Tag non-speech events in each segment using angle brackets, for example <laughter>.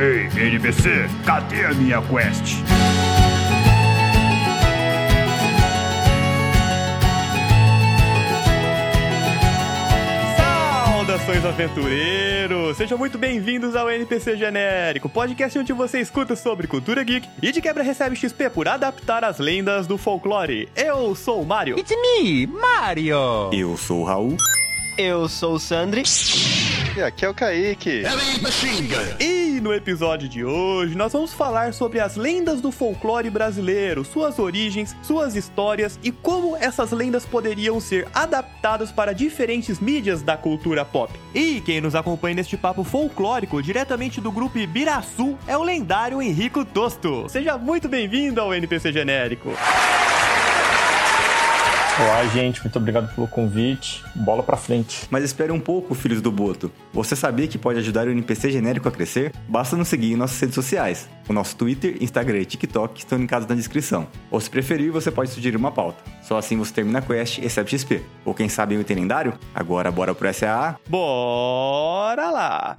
Ei, NPC, cadê a minha quest? Saudações aventureiros! Sejam muito bem-vindos ao NPC Genérico, podcast onde você escuta sobre cultura geek e de quebra recebe XP por adaptar as lendas do folclore. Eu sou o Mario. It's me, Mario! Eu sou o Raul. Eu sou o Sandri. E aqui é o Kaique. E no episódio de hoje nós vamos falar sobre as lendas do folclore brasileiro, suas origens, suas histórias e como essas lendas poderiam ser adaptadas para diferentes mídias da cultura pop. E quem nos acompanha neste papo folclórico, diretamente do grupo Ibiraçu, é o lendário Henrico Tosto. Seja muito bem-vindo ao NPC Genérico. Olá, gente, muito obrigado pelo convite. Bola pra frente. Mas espere um pouco, filhos do Boto. Você sabia que pode ajudar o NPC genérico a crescer? Basta nos seguir em nossas redes sociais. O nosso Twitter, Instagram e TikTok estão linkados na descrição. Ou se preferir, você pode sugerir uma pauta. Só assim você termina a quest e recebe XP. Ou quem sabe um item lendário? Agora bora pro SAA. Bora lá!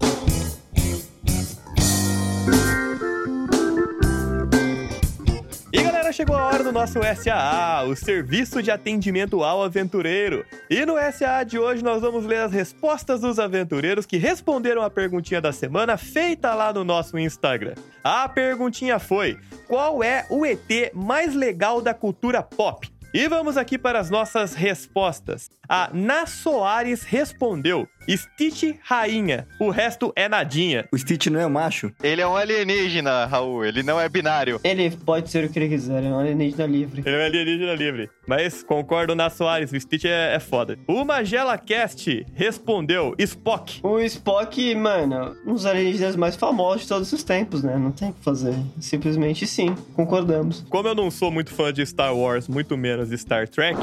E galera, chegou a hora do nosso SAA, o Serviço de Atendimento ao Aventureiro. E no SAA de hoje nós vamos ler as respostas dos aventureiros que responderam a perguntinha da semana feita lá no nosso Instagram. A perguntinha foi: qual é o ET mais legal da cultura pop? E vamos aqui para as nossas respostas. A Na Soares respondeu: Stitch Rainha, o resto é nadinha. O Stitch não é macho? Ele é um alienígena, Raul. Ele não é binário. Ele pode ser o que ele quiser, é um alienígena livre. Ele é um alienígena livre. Mas concordo na Soares, o Stitch é, é foda. O Magela Cast respondeu: Spock. O Spock, mano, um dos alienígenas mais famosos de todos os tempos, né? Não tem o que fazer. Simplesmente sim, concordamos. Como eu não sou muito fã de Star Wars, muito menos de Star Trek,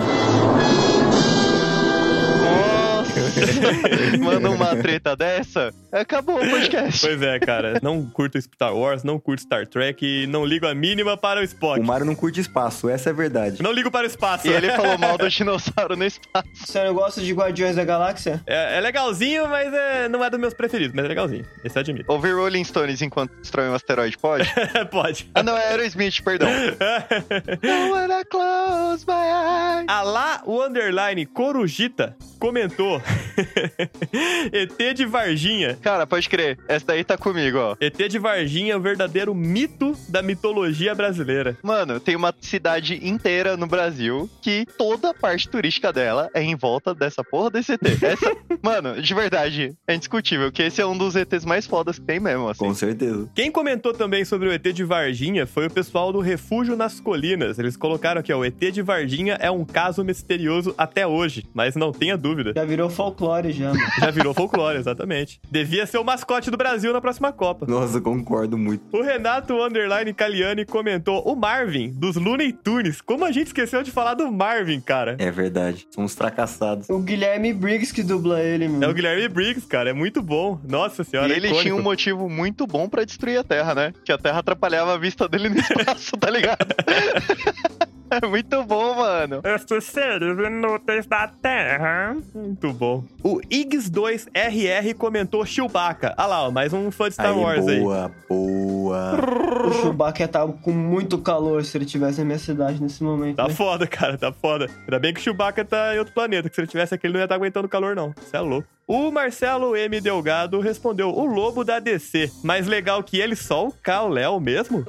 <laughs> Manda uma treta dessa, acabou o podcast. pois é, cara, não curto Star Wars, não curto Star Trek e não ligo a mínima para o Spock. O Mario não curte espaço, essa é a verdade. Não ligo para o espaço. E ele falou mal do <laughs> dinossauro no espaço. Você não gosta de Guardiões da Galáxia? É, é legalzinho, mas é, não é dos meus preferidos, mas é legalzinho. Esse eu admito. Ouvir Rolling Stones enquanto destrói um asteroide, pode? <laughs> Pode. Ah, não, é Aerosmith, perdão. I wanna close my eyes. A lá, o underline Corujita comentou <laughs> ET de Varginha. Cara, pode crer. Essa daí tá comigo, ó. ET de Varginha é o verdadeiro mito da mitologia brasileira. Mano, tem uma cidade inteira no Brasil que toda a parte turística dela é em volta dessa porra desse ET. Essa, <laughs> mano, de verdade, é indiscutível que esse é um dos ETs mais fodas que tem mesmo, assim. Com certeza. Quem comentou também sobre o ET de Varginha foi o pessoal do Refúgio nas Colinas. Eles colocaram aqui, ó, o ET de Varginha é um caso misterioso até hoje, mas não tenha dúvida. Já virou folclore já, mano. <laughs> Já virou folclore, exatamente. Devia ser o mascote do Brasil na próxima Copa. Nossa, concordo muito. O Renato Underline Caliani comentou o Marvin, dos Looney Tunes. Como a gente esqueceu de falar do Marvin, cara? É verdade. Somos fracassados. O Guilherme Briggs que dubla ele, mano. É o Guilherme Briggs, cara. É muito bom. Nossa senhora, E é ele icônico. tinha um motivo muito bom pra destruir a Terra, né? Que a Terra atrapalhava a vista dele no <laughs> espaço, tá ligado? <laughs> É <laughs> muito bom, mano. Estes seres inúteis da Terra. Muito bom. O Iggs2RR comentou Chewbacca. Ah lá, ó, mais um fã de Star aí, Wars aí. boa, boa. O Chewbacca ia estar com muito calor se ele tivesse na minha cidade nesse momento. Tá né? foda, cara, tá foda. Ainda bem que o Chewbacca tá em outro planeta, que se ele tivesse aqui ele não ia estar aguentando calor, não. Isso é louco. O Marcelo M. Delgado respondeu o lobo da DC. Mais legal que ele, só o Kal-El mesmo?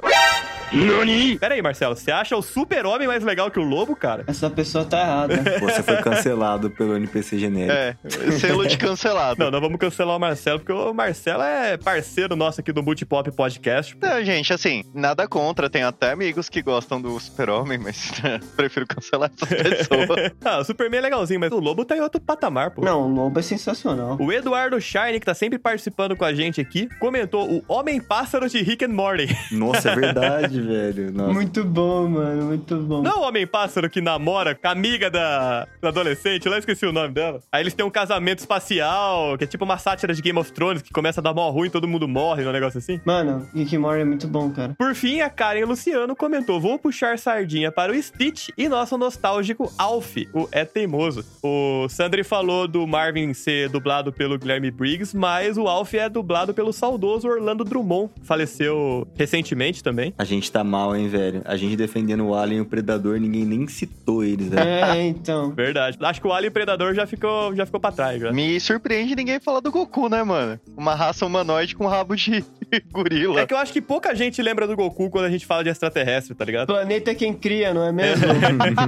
Nani? Pera aí, Marcelo, você acha o super-homem mais legal que o lobo, cara? Essa pessoa tá errada. <laughs> Você foi cancelado pelo NPC genérico. É, selo de cancelado. Não, não vamos cancelar o Marcelo, porque o Marcelo é parceiro nosso aqui do Multipop Podcast. Não, gente, assim, nada contra. Tem até amigos que gostam do Super-Homem, mas <laughs> prefiro cancelar essas <laughs> pessoas. ah, o Superman é legalzinho, mas o lobo tá em outro patamar, pô. Não, o lobo é sensacional. O Eduardo Shine, que tá sempre participando com a gente aqui, comentou o Homem-Pássaro de Rick and Morty. Nossa, é verdade, <laughs> velho. Nossa. Muito bom, mano, muito bom. Não o Homem-Pássaro que namora com a amiga da, da adolescente, lá eu esqueci o nome dela. Aí eles têm um casamento espacial, que é tipo uma sátira de Game of Thrones, que começa a dar mó ruim, todo mundo morre, um negócio assim. Mano, Rick and Morty é muito bom. cara. Por fim, a Karen Luciano comentou: Vou puxar sardinha para o Stitch e nosso nostálgico Alf, o É Teimoso. O Sandri falou do Marvin ser dublado pelo Guilherme Briggs, mas o Alf é dublado pelo saudoso Orlando Drummond. Faleceu recentemente também. A gente tá mal, hein, velho? A gente defendendo o Alien e o Predador, ninguém nem citou eles, velho. É, então. Verdade. Acho que o Alien Predador já ficou, já ficou pra trás. Já. Me surpreende ninguém falar do Goku, né, mano? Uma raça humanoide com rabo de <laughs> gorila. É que eu acho que pouca gente lembra do Goku quando a gente fala de extraterrestre, tá ligado? Planeta é quem cria, não é mesmo?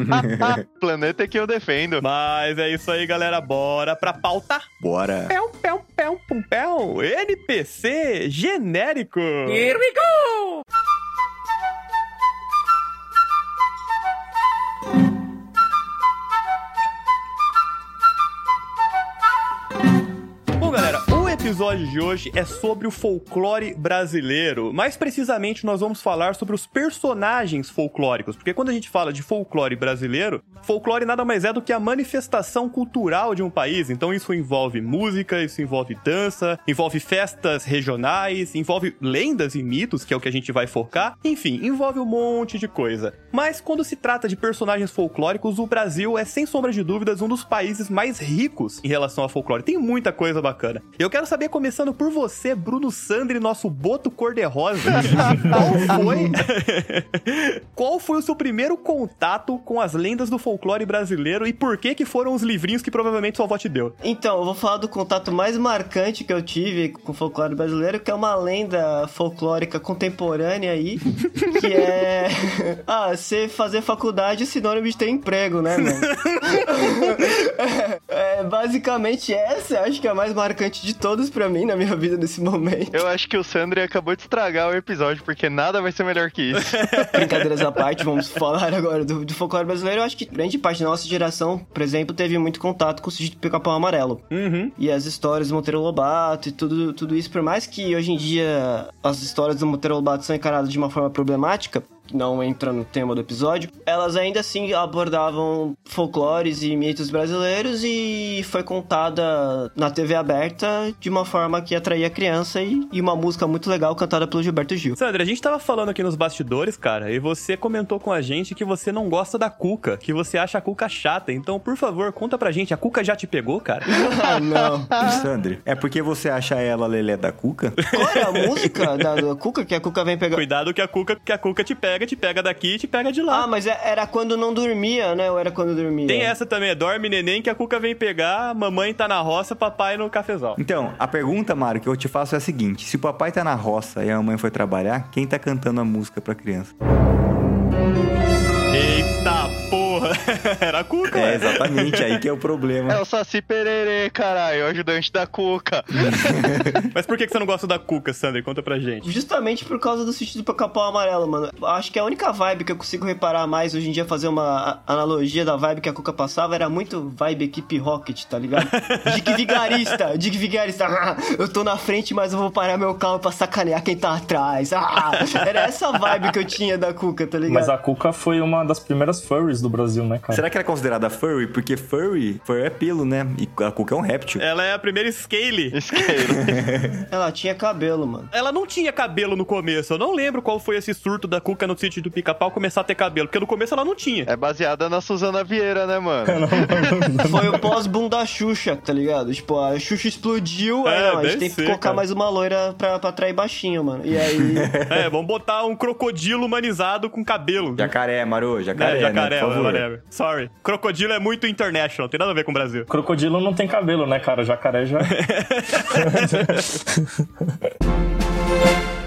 <laughs> Planeta é que eu defendo. Mas é isso aí, galera. Bora pra pauta. Bora. Pão, pão, pão, pum, pão. NPC genérico. Here we go! Episódio de hoje é sobre o folclore brasileiro. Mais precisamente, nós vamos falar sobre os personagens folclóricos. Porque quando a gente fala de folclore brasileiro, folclore nada mais é do que a manifestação cultural de um país. Então isso envolve música, isso envolve dança, envolve festas regionais, envolve lendas e mitos, que é o que a gente vai focar. Enfim, envolve um monte de coisa. Mas quando se trata de personagens folclóricos, o Brasil é sem sombra de dúvidas um dos países mais ricos em relação a folclore. Tem muita coisa bacana. Eu quero saber, começando por você, Bruno Sandri, nosso boto cor-de-rosa, <laughs> qual foi... qual foi o seu primeiro contato com as lendas do folclore brasileiro e por que que foram os livrinhos que provavelmente sua avó te deu? Então, eu vou falar do contato mais marcante que eu tive com o folclore brasileiro, que é uma lenda folclórica contemporânea aí, que é. <laughs> Ah, você fazer faculdade é sinônimo de ter emprego, né, mano? <laughs> é, basicamente essa, acho que é a mais marcante de todas pra mim na minha vida nesse momento. Eu acho que o Sandri acabou de estragar o episódio, porque nada vai ser melhor que isso. <laughs> Brincadeiras à parte, vamos falar agora do, do folclore brasileiro. Eu acho que grande parte da nossa geração, por exemplo, teve muito contato com o sítio do Pica-Pau Amarelo. Uhum. E as histórias do Monteiro Lobato e tudo, tudo isso, por mais que hoje em dia as histórias do Monteiro Lobato são encaradas de uma forma problemática, não entra no tema do episódio, elas ainda assim abordavam folclores e mitos brasileiros e foi contada na TV aberta de uma forma que atraía a criança e, e uma música muito legal cantada pelo Gilberto Gil. Sandra, a gente tava falando aqui nos bastidores, cara, e você comentou com a gente que você não gosta da Cuca, que você acha a Cuca chata. Então, por favor, conta pra gente, a Cuca já te pegou, cara? <laughs> ah, não. Sandri, é porque você acha ela Lelé da Cuca? Qual é a música da, da Cuca que a Cuca vem pegar? Cuidado que a Cuca, que a Cuca te pega, te pega daqui e te pega de lá. Ah, mas é- era quando não dormia, né? Ou era quando dormia? Tem essa também, é dorme neném que a Cuca vem pegar, mamãe tá na roça, papai no cafezal. Então, a pergunta, Mário, que eu te faço é a seguinte: se o papai tá na roça e a mamãe foi trabalhar, quem tá cantando a música pra criança? <laughs> Era a Cuca, É exatamente aí que é o problema. É o Saci Pererê, caralho, o ajudante da Cuca. <laughs> Mas por que que você não gosta da Cuca, Sandra? Conta pra gente. Justamente por causa do sítio do Pica-Pau Amarelo, mano. Acho que a única vibe que eu consigo reparar mais hoje em dia, fazer uma analogia da vibe que a Cuca passava, era muito vibe equipe Rocket, tá ligado? <laughs> Dick Vigarista, Dick Vigarista. Ah, eu tô na frente, mas eu vou parar meu carro pra sacanear quem tá atrás. Ah, era essa vibe que eu tinha da Cuca, tá ligado? Mas a Cuca foi uma das primeiras furries do Brasil, né, cara? Será que ela é considerada furry? Porque furry, furry é pelo, né? E a Cuca é um réptil. Ela é a primeira Scale. Isqueiro. <laughs> Ela tinha cabelo, mano. Ela não tinha cabelo no começo. Eu não lembro qual foi esse surto da Cuca no sítio do pica-pau começar a ter cabelo. Porque no começo ela não tinha. É baseada na Suzana Vieira, né, mano? <laughs> Foi o pós-boom da Xuxa, tá ligado? Tipo, a Xuxa explodiu, aí É, não, a gente tem que colocar cara. mais uma loira pra, pra atrair baixinho, mano. E aí. <laughs> É, vamos botar um crocodilo humanizado com cabelo. Jacaré, Maru, É, jacaré, jacaré, né? Por Sorry. Crocodilo é muito international, tem nada a ver com o Brasil. Crocodilo não tem cabelo, né, cara? Jacaré já. <laughs> <laughs>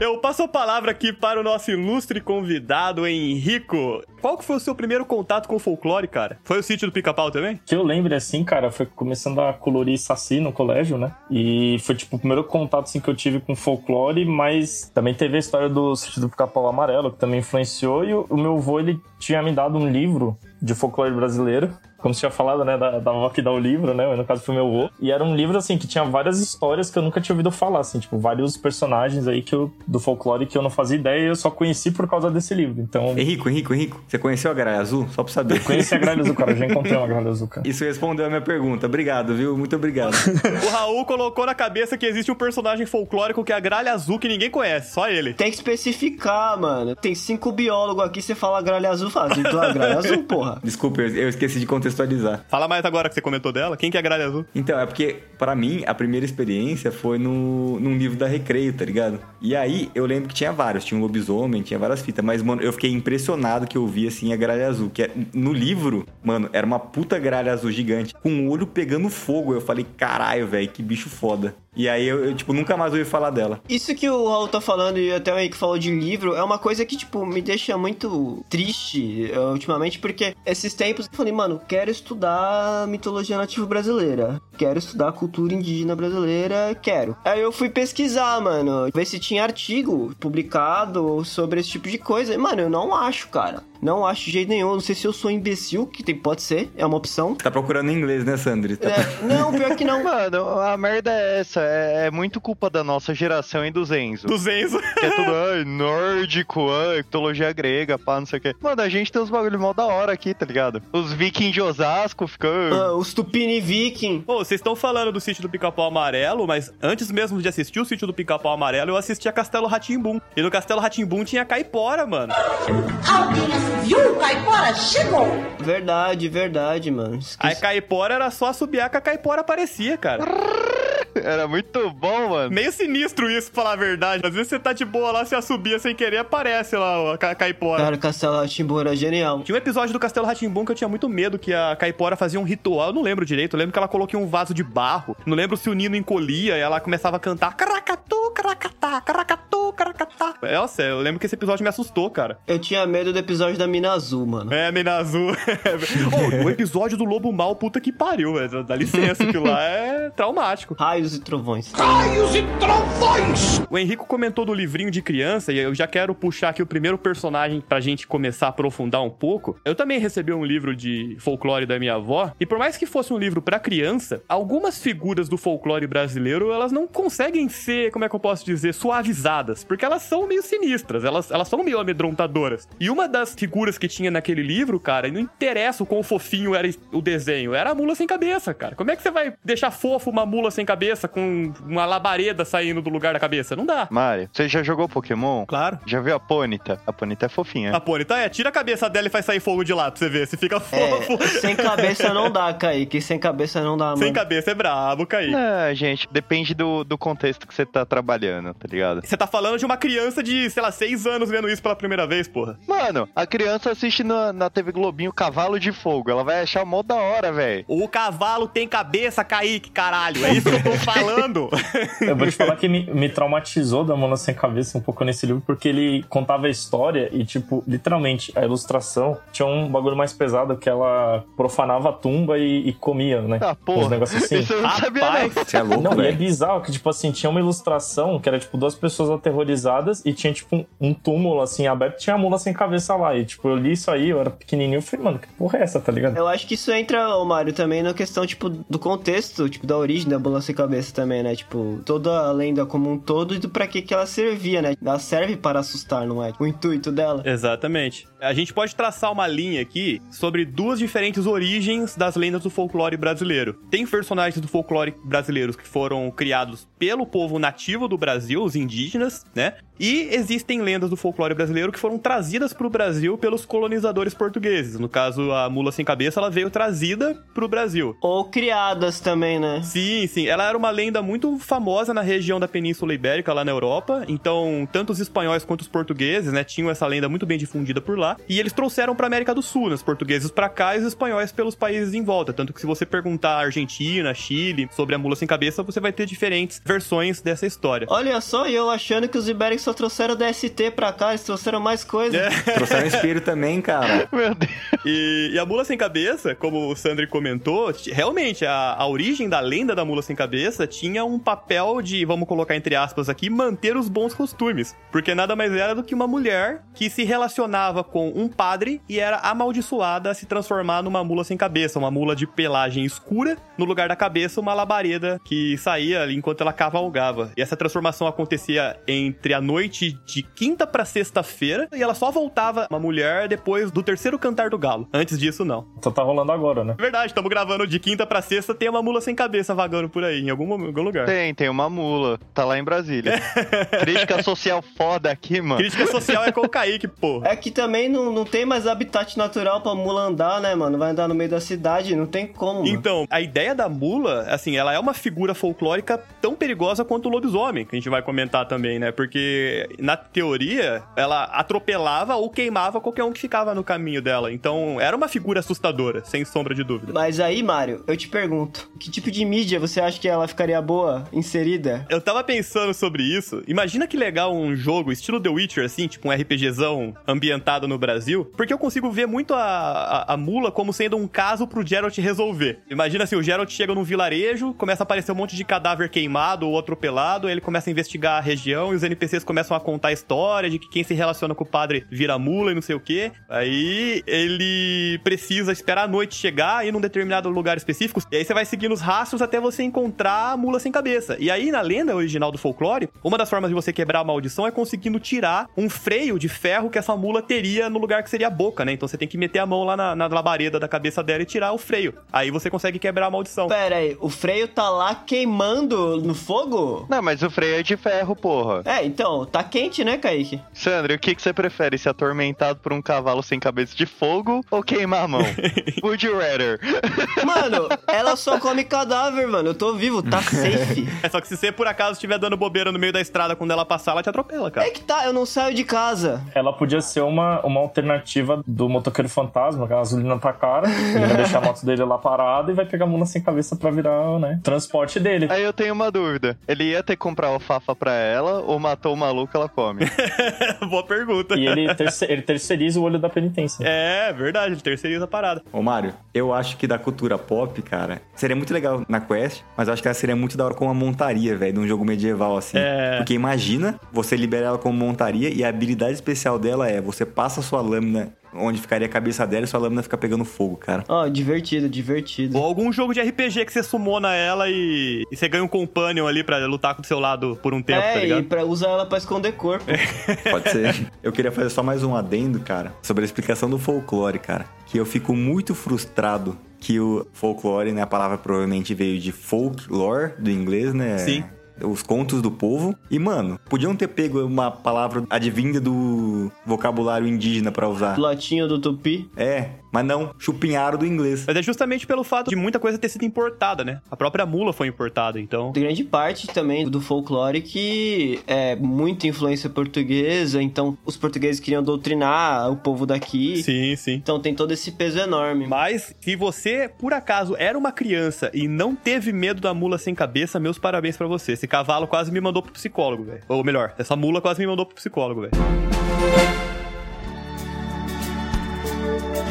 Eu passo a palavra aqui para o nosso ilustre convidado, Henrico. Qual que foi o seu primeiro contato com o folclore, cara? Foi o sítio do pica-pau também? que eu lembro, assim, cara, foi começando a colorir saci no colégio, né? E foi, tipo, o primeiro contato, assim, que eu tive com folclore, mas também teve a história do sítio do Pica-Pau Amarelo, que também influenciou, e o, meu avô, ele tinha me dado um livro de folclore brasileiro, como você tinha falado, né, da, da avó que dá o livro, né, no caso foi meu avô. E era um livro, assim, que tinha várias histórias que eu nunca tinha ouvido falar, assim, tipo, vários personagens aí que eu, do folclore que eu não fazia ideia e eu só conheci por causa desse livro. Então, Henrico, Henrico, Henrico, você conheceu a Gralha Azul? Só pra saber. conheci a Gralha Azul, cara, eu já encontrei uma Gralha Azul, cara. Isso respondeu a minha pergunta. Obrigado, viu? Muito obrigado. <laughs> O Raul colocou na cabeça que existe um personagem folclórico que é a gralha azul que ninguém conhece, só ele. Tem que especificar, mano. Tem cinco biólogos aqui, você fala gralha azul, fala, então a gralha azul, porra. Desculpa, eu eu esqueci de contextualizar. Fala mais agora que você comentou dela. Quem que é a gralha azul? Então, é porque, pra mim, a primeira experiência foi no, num livro da Recreio, tá ligado? E aí, eu lembro que tinha vários. Tinha um lobisomem, tinha várias fitas. Mas, mano, eu fiquei impressionado que eu vi, assim, a gralha azul. Que é- no livro, mano, era uma puta gralha azul gigante. Com o olho pegando fogo. Eu falei, caralho, velho, que bicho foda. E aí, eu, eu, tipo, nunca mais ouvi falar dela. Isso que o Raul tá falando e até o Henrique falou de livro é uma coisa que, tipo, me deixa muito triste eh, ultimamente, porque esses tempos eu falei, mano, quero estudar mitologia nativa brasileira, quero estudar cultura indígena brasileira, quero. Aí eu fui pesquisar, mano, ver se tinha artigo publicado sobre esse tipo de coisa. E, mano, eu não acho, cara. Não acho de jeito nenhum. Não sei se eu sou imbecil, que tem, pode ser, é uma opção. Tá procurando em inglês, né, Sandri? Tá- É, não, pior que não. Mano, a merda é essa. É, é muito culpa da nossa geração e do Zenzo. Do Zenzo. Que é tudo, ai, nórdico, ai, mitologia grega, pá, não sei o quê. Mano, a gente tem uns bagulho mó da hora aqui, tá ligado? Os vikings de Osasco ficam. Ah, os Tupini Viking. Pô, vocês estão falando do sítio do Pica-Pau Amarelo, mas antes mesmo de assistir o sítio do Pica-Pau Amarelo, eu assisti a Castelo Ratimbum. E no Castelo Ratimbum tinha caipora, mano. Viu? Caipora chegou! Verdade, verdade, mano. A Esqueci. caipora era só assobiar que a caipora aparecia, cara. <laughs> Era muito bom, mano. Meio sinistro isso, pra falar a verdade. Às vezes você tá de boa lá, você assobia sem querer, aparece lá a ca- caipora. Cara, o Castelo Timbu era genial. Tinha um episódio do Castelo Ratimbum que eu tinha muito medo que a Caipora fazia um ritual. Eu não lembro direito. Eu lembro que ela colocou um vaso de barro. Não lembro se o Nino encolhia e ela começava a cantar caracatu, caracatá, caracatu, caracatá. Nossa, eu lembro que esse episódio me assustou, cara. Eu tinha medo do episódio da Mina Azul, mano. É, Mina Azul. <laughs> Ô, o episódio do Lobo Mal, puta que pariu, velho. Dá licença, aquilo lá é traumático. Raios e trovões. Raios e trovões! O Henrico comentou do livrinho de criança e eu já quero puxar aqui o primeiro personagem pra gente começar a aprofundar um pouco. Eu também recebi um livro de folclore da minha avó e por mais que fosse um livro pra criança, algumas figuras do folclore brasileiro, elas não conseguem ser, como é que eu posso dizer, suavizadas, porque elas são meio sinistras, elas, elas são meio amedrontadoras. E uma das figuras que tinha naquele livro, cara, e não interessa o quão fofinho era o desenho, era a mula sem cabeça, cara. Como é que você vai deixar fofo uma mula sem cabeça com uma labareda saindo do lugar da cabeça? Não dá. Mário, você já jogou Pokémon? Claro. Já viu a Ponyta? A Ponyta é fofinha. A Pony, tá? É, tira a cabeça dela e faz sair fogo de lá pra você ver se fica É, fofo. sem cabeça não dá, Kaique. Sem cabeça não dá, mano. Sem cabeça é brabo, Kaique. Ah, gente, depende do, do contexto que você tá trabalhando, tá ligado? Você tá falando de uma criança de, sei lá, seis anos vendo isso pela primeira vez, porra. Mano, a criança assiste na, na TV Globinho Cavalo de Fogo. Ela vai achar mó da hora, velho. O cavalo tem cabeça, Kaique, caralho. É isso que eu tô <laughs> falando. Eu vou te falar que me, me traumatizou da Mona Sem Cabeça um pouco nesse livro, porque ele contava a história e, tipo, literalmente, a ilustração tinha um bagulho mais pesado que ela profanava a tumba e, e comia, né? Ah, Uns porra. negócios assim. Isso eu não sabia, Rapaz, não. Você é louco, Não, e é bizarro que, tipo assim, tinha uma ilustração que era, tipo, duas pessoas aterrorizadas e tinha, tipo, um, um túmulo, assim, aberto tinha a mula sem cabeça lá. E, tipo, eu li isso aí, eu era pequenininho, eu falei, mano, que porra é essa, tá ligado? Eu acho que isso entra, ô Mário, também na questão, tipo, do contexto, tipo, da origem da Mula Sem Cabeça também, né? Tipo, toda a lenda como um todo e do pra que que ela servia, né? Ela serve para assustar, não é? O intuito dela. Exatamente. A gente pode traçar uma linha aqui sobre duas diferentes origens das lendas do folclore brasileiro. Tem personagens do folclore brasileiros que foram criados pelo povo nativo do Brasil, os indígenas, né? E existem lendas do folclore brasileiro que foram trazidas para o Brasil pelos colonizadores portugueses. No caso, a mula sem cabeça, ela veio trazida para o Brasil. Ou criadas também, né? Sim, sim. Ela era uma lenda muito famosa na região da Península Ibérica, lá na Europa. Então, tanto os espanhóis quanto os portugueses, né, tinham essa lenda muito bem difundida por lá. E eles trouxeram pra América do Sul, né, os portugueses pra cá e os espanhóis pelos países em volta. Tanto que se você perguntar Argentina, Chile, sobre a mula sem cabeça, você vai ter diferentes versões dessa história. Olha só, eu achando que os ibéricos só trouxeram trouxeram DST pra cá, eles trouxeram mais coisa. <laughs> Trouxeram espelho também, cara. <laughs> Meu Deus. E, e a mula sem cabeça, como o Sandri comentou, realmente a, a origem da lenda da mula sem cabeça tinha um papel de, vamos colocar entre aspas aqui, manter os bons costumes. Porque nada mais era do que uma mulher que se relacionava com um padre e era amaldiçoada a se transformar numa mula sem cabeça, uma mula de pelagem escura, no lugar da cabeça uma labareda que saía ali enquanto ela cavalgava. E essa transformação acontecia entre a noite de quinta pra sexta-feira e ela só voltava uma mulher depois do terceiro cantar do galo. Antes disso, não. Então tá rolando agora, né? Verdade, estamos gravando de quinta pra sexta, tem uma mula sem cabeça vagando por aí, em algum, algum lugar. Tem, tem uma mula. Tá lá em Brasília. <laughs> Crítica social foda aqui, mano. Crítica social é com o Kaique, pô. É que também não, não tem mais habitat natural pra mula andar, né, mano? Vai andar no meio da cidade, não tem como. mano. Então, a ideia da mula, assim, ela é uma figura folclórica tão perigosa quanto o lobisomem, que a gente vai comentar também, né? Porque, na teoria, ela atropelava ou queimava qualquer um que ficava no caminho dela. Então, era uma figura assustadora, sem sombra de dúvida. Mas aí, Mário, eu te pergunto, que tipo de mídia você acha que ela ficaria boa, inserida? Eu tava pensando sobre isso. Imagina que legal um jogo estilo The Witcher, assim, tipo um RPGzão ambientado no Brasil, porque eu consigo ver muito a, a, a mula como sendo um caso pro Geralt resolver. Imagina assim, o Geralt chega num vilarejo, começa a aparecer um monte de cadáver queimado ou atropelado, ele começa a investigar a região e os NPCs começam a contar a história de que quem se relaciona com o padre vira mula e não sei o quê. Aí ele precisa esperar a noite chegar, ir num determinado lugar específico, e aí você vai seguindo os rastros até você encontrar a mula sem cabeça. E aí, na lenda original do folclore, uma das formas de você quebrar a maldição é conseguindo tirar um freio de ferro que essa mula teria no lugar que seria a boca, né? Então você tem que meter a mão lá na, na labareda da cabeça dela e tirar o freio. Aí você consegue quebrar a maldição. Pera aí, o freio tá lá queimando no fogo? Não, mas o freio é de ferro, porra. É, então, tá quente, né, Kaique? Sandro, o que, que você prefere? Ser atormentado por um cavalo sem cabeça de fogo ou queimar a mão? <laughs> Would you rather? Mano, ela só <laughs> come cadáver, mano. Eu tô vivo, tá safe. <laughs> É só que se você por acaso estiver dando bobeira no meio da estrada quando ela passar, ela te atropela, cara. É que tá, eu não saio de casa. Ela podia ser uma, uma alternativa do motoqueiro fantasma, que a gasolina tá cara, ele vai deixar a moto dele lá parada e vai pegar a mula sem cabeça pra virar, né, transporte dele. Aí eu tenho uma dúvida. Ele ia ter que comprar alfafa pra ela ou matou o maluco ela come? <laughs> Boa pergunta. E ele, terce- ele terceiriza o olho da penitência. É, verdade, ele terceiriza a parada. Ô, Mário, eu acho que da cultura pop, cara, seria muito legal na quest, mas eu acho que ela seria muito da hora com uma montaria, velho, de um jogo medieval assim. É. Porque imagina, você libera ela como montaria e a habilidade especial dela é você passa a sua lâmina onde ficaria a cabeça dela e sua lâmina fica pegando fogo, cara. Ó, divertido, divertido. Ou algum jogo de RPG que você sumona ela e, e você ganha um companion ali pra lutar com o seu lado por um tempo, tá é, ligado? e pra usar ela pra esconder corpo. Pode ser. <laughs> eu queria fazer só mais um adendo, cara, sobre a explicação do folclore, cara. Que eu fico muito frustrado que o folclore, né, a palavra provavelmente veio de folklore, do inglês, né? Sim. Os contos do povo. E, mano, podiam ter pego uma palavra advinda do vocabulário indígena pra usar. Latinho do tupi. É, mas não, chupinharam do inglês. Mas é justamente pelo fato de muita coisa ter sido importada, né? A própria mula foi importada, então. Grande parte também do folclore que é muita influência portuguesa, então os portugueses queriam doutrinar o povo daqui. Sim, sim. Então tem todo esse peso enorme. Mas se você, por acaso, era uma criança e não teve medo da mula sem cabeça, meus parabéns pra você. Esse cavalo quase me mandou pro psicólogo, velho. Ou melhor, essa mula quase me mandou pro psicólogo, velho.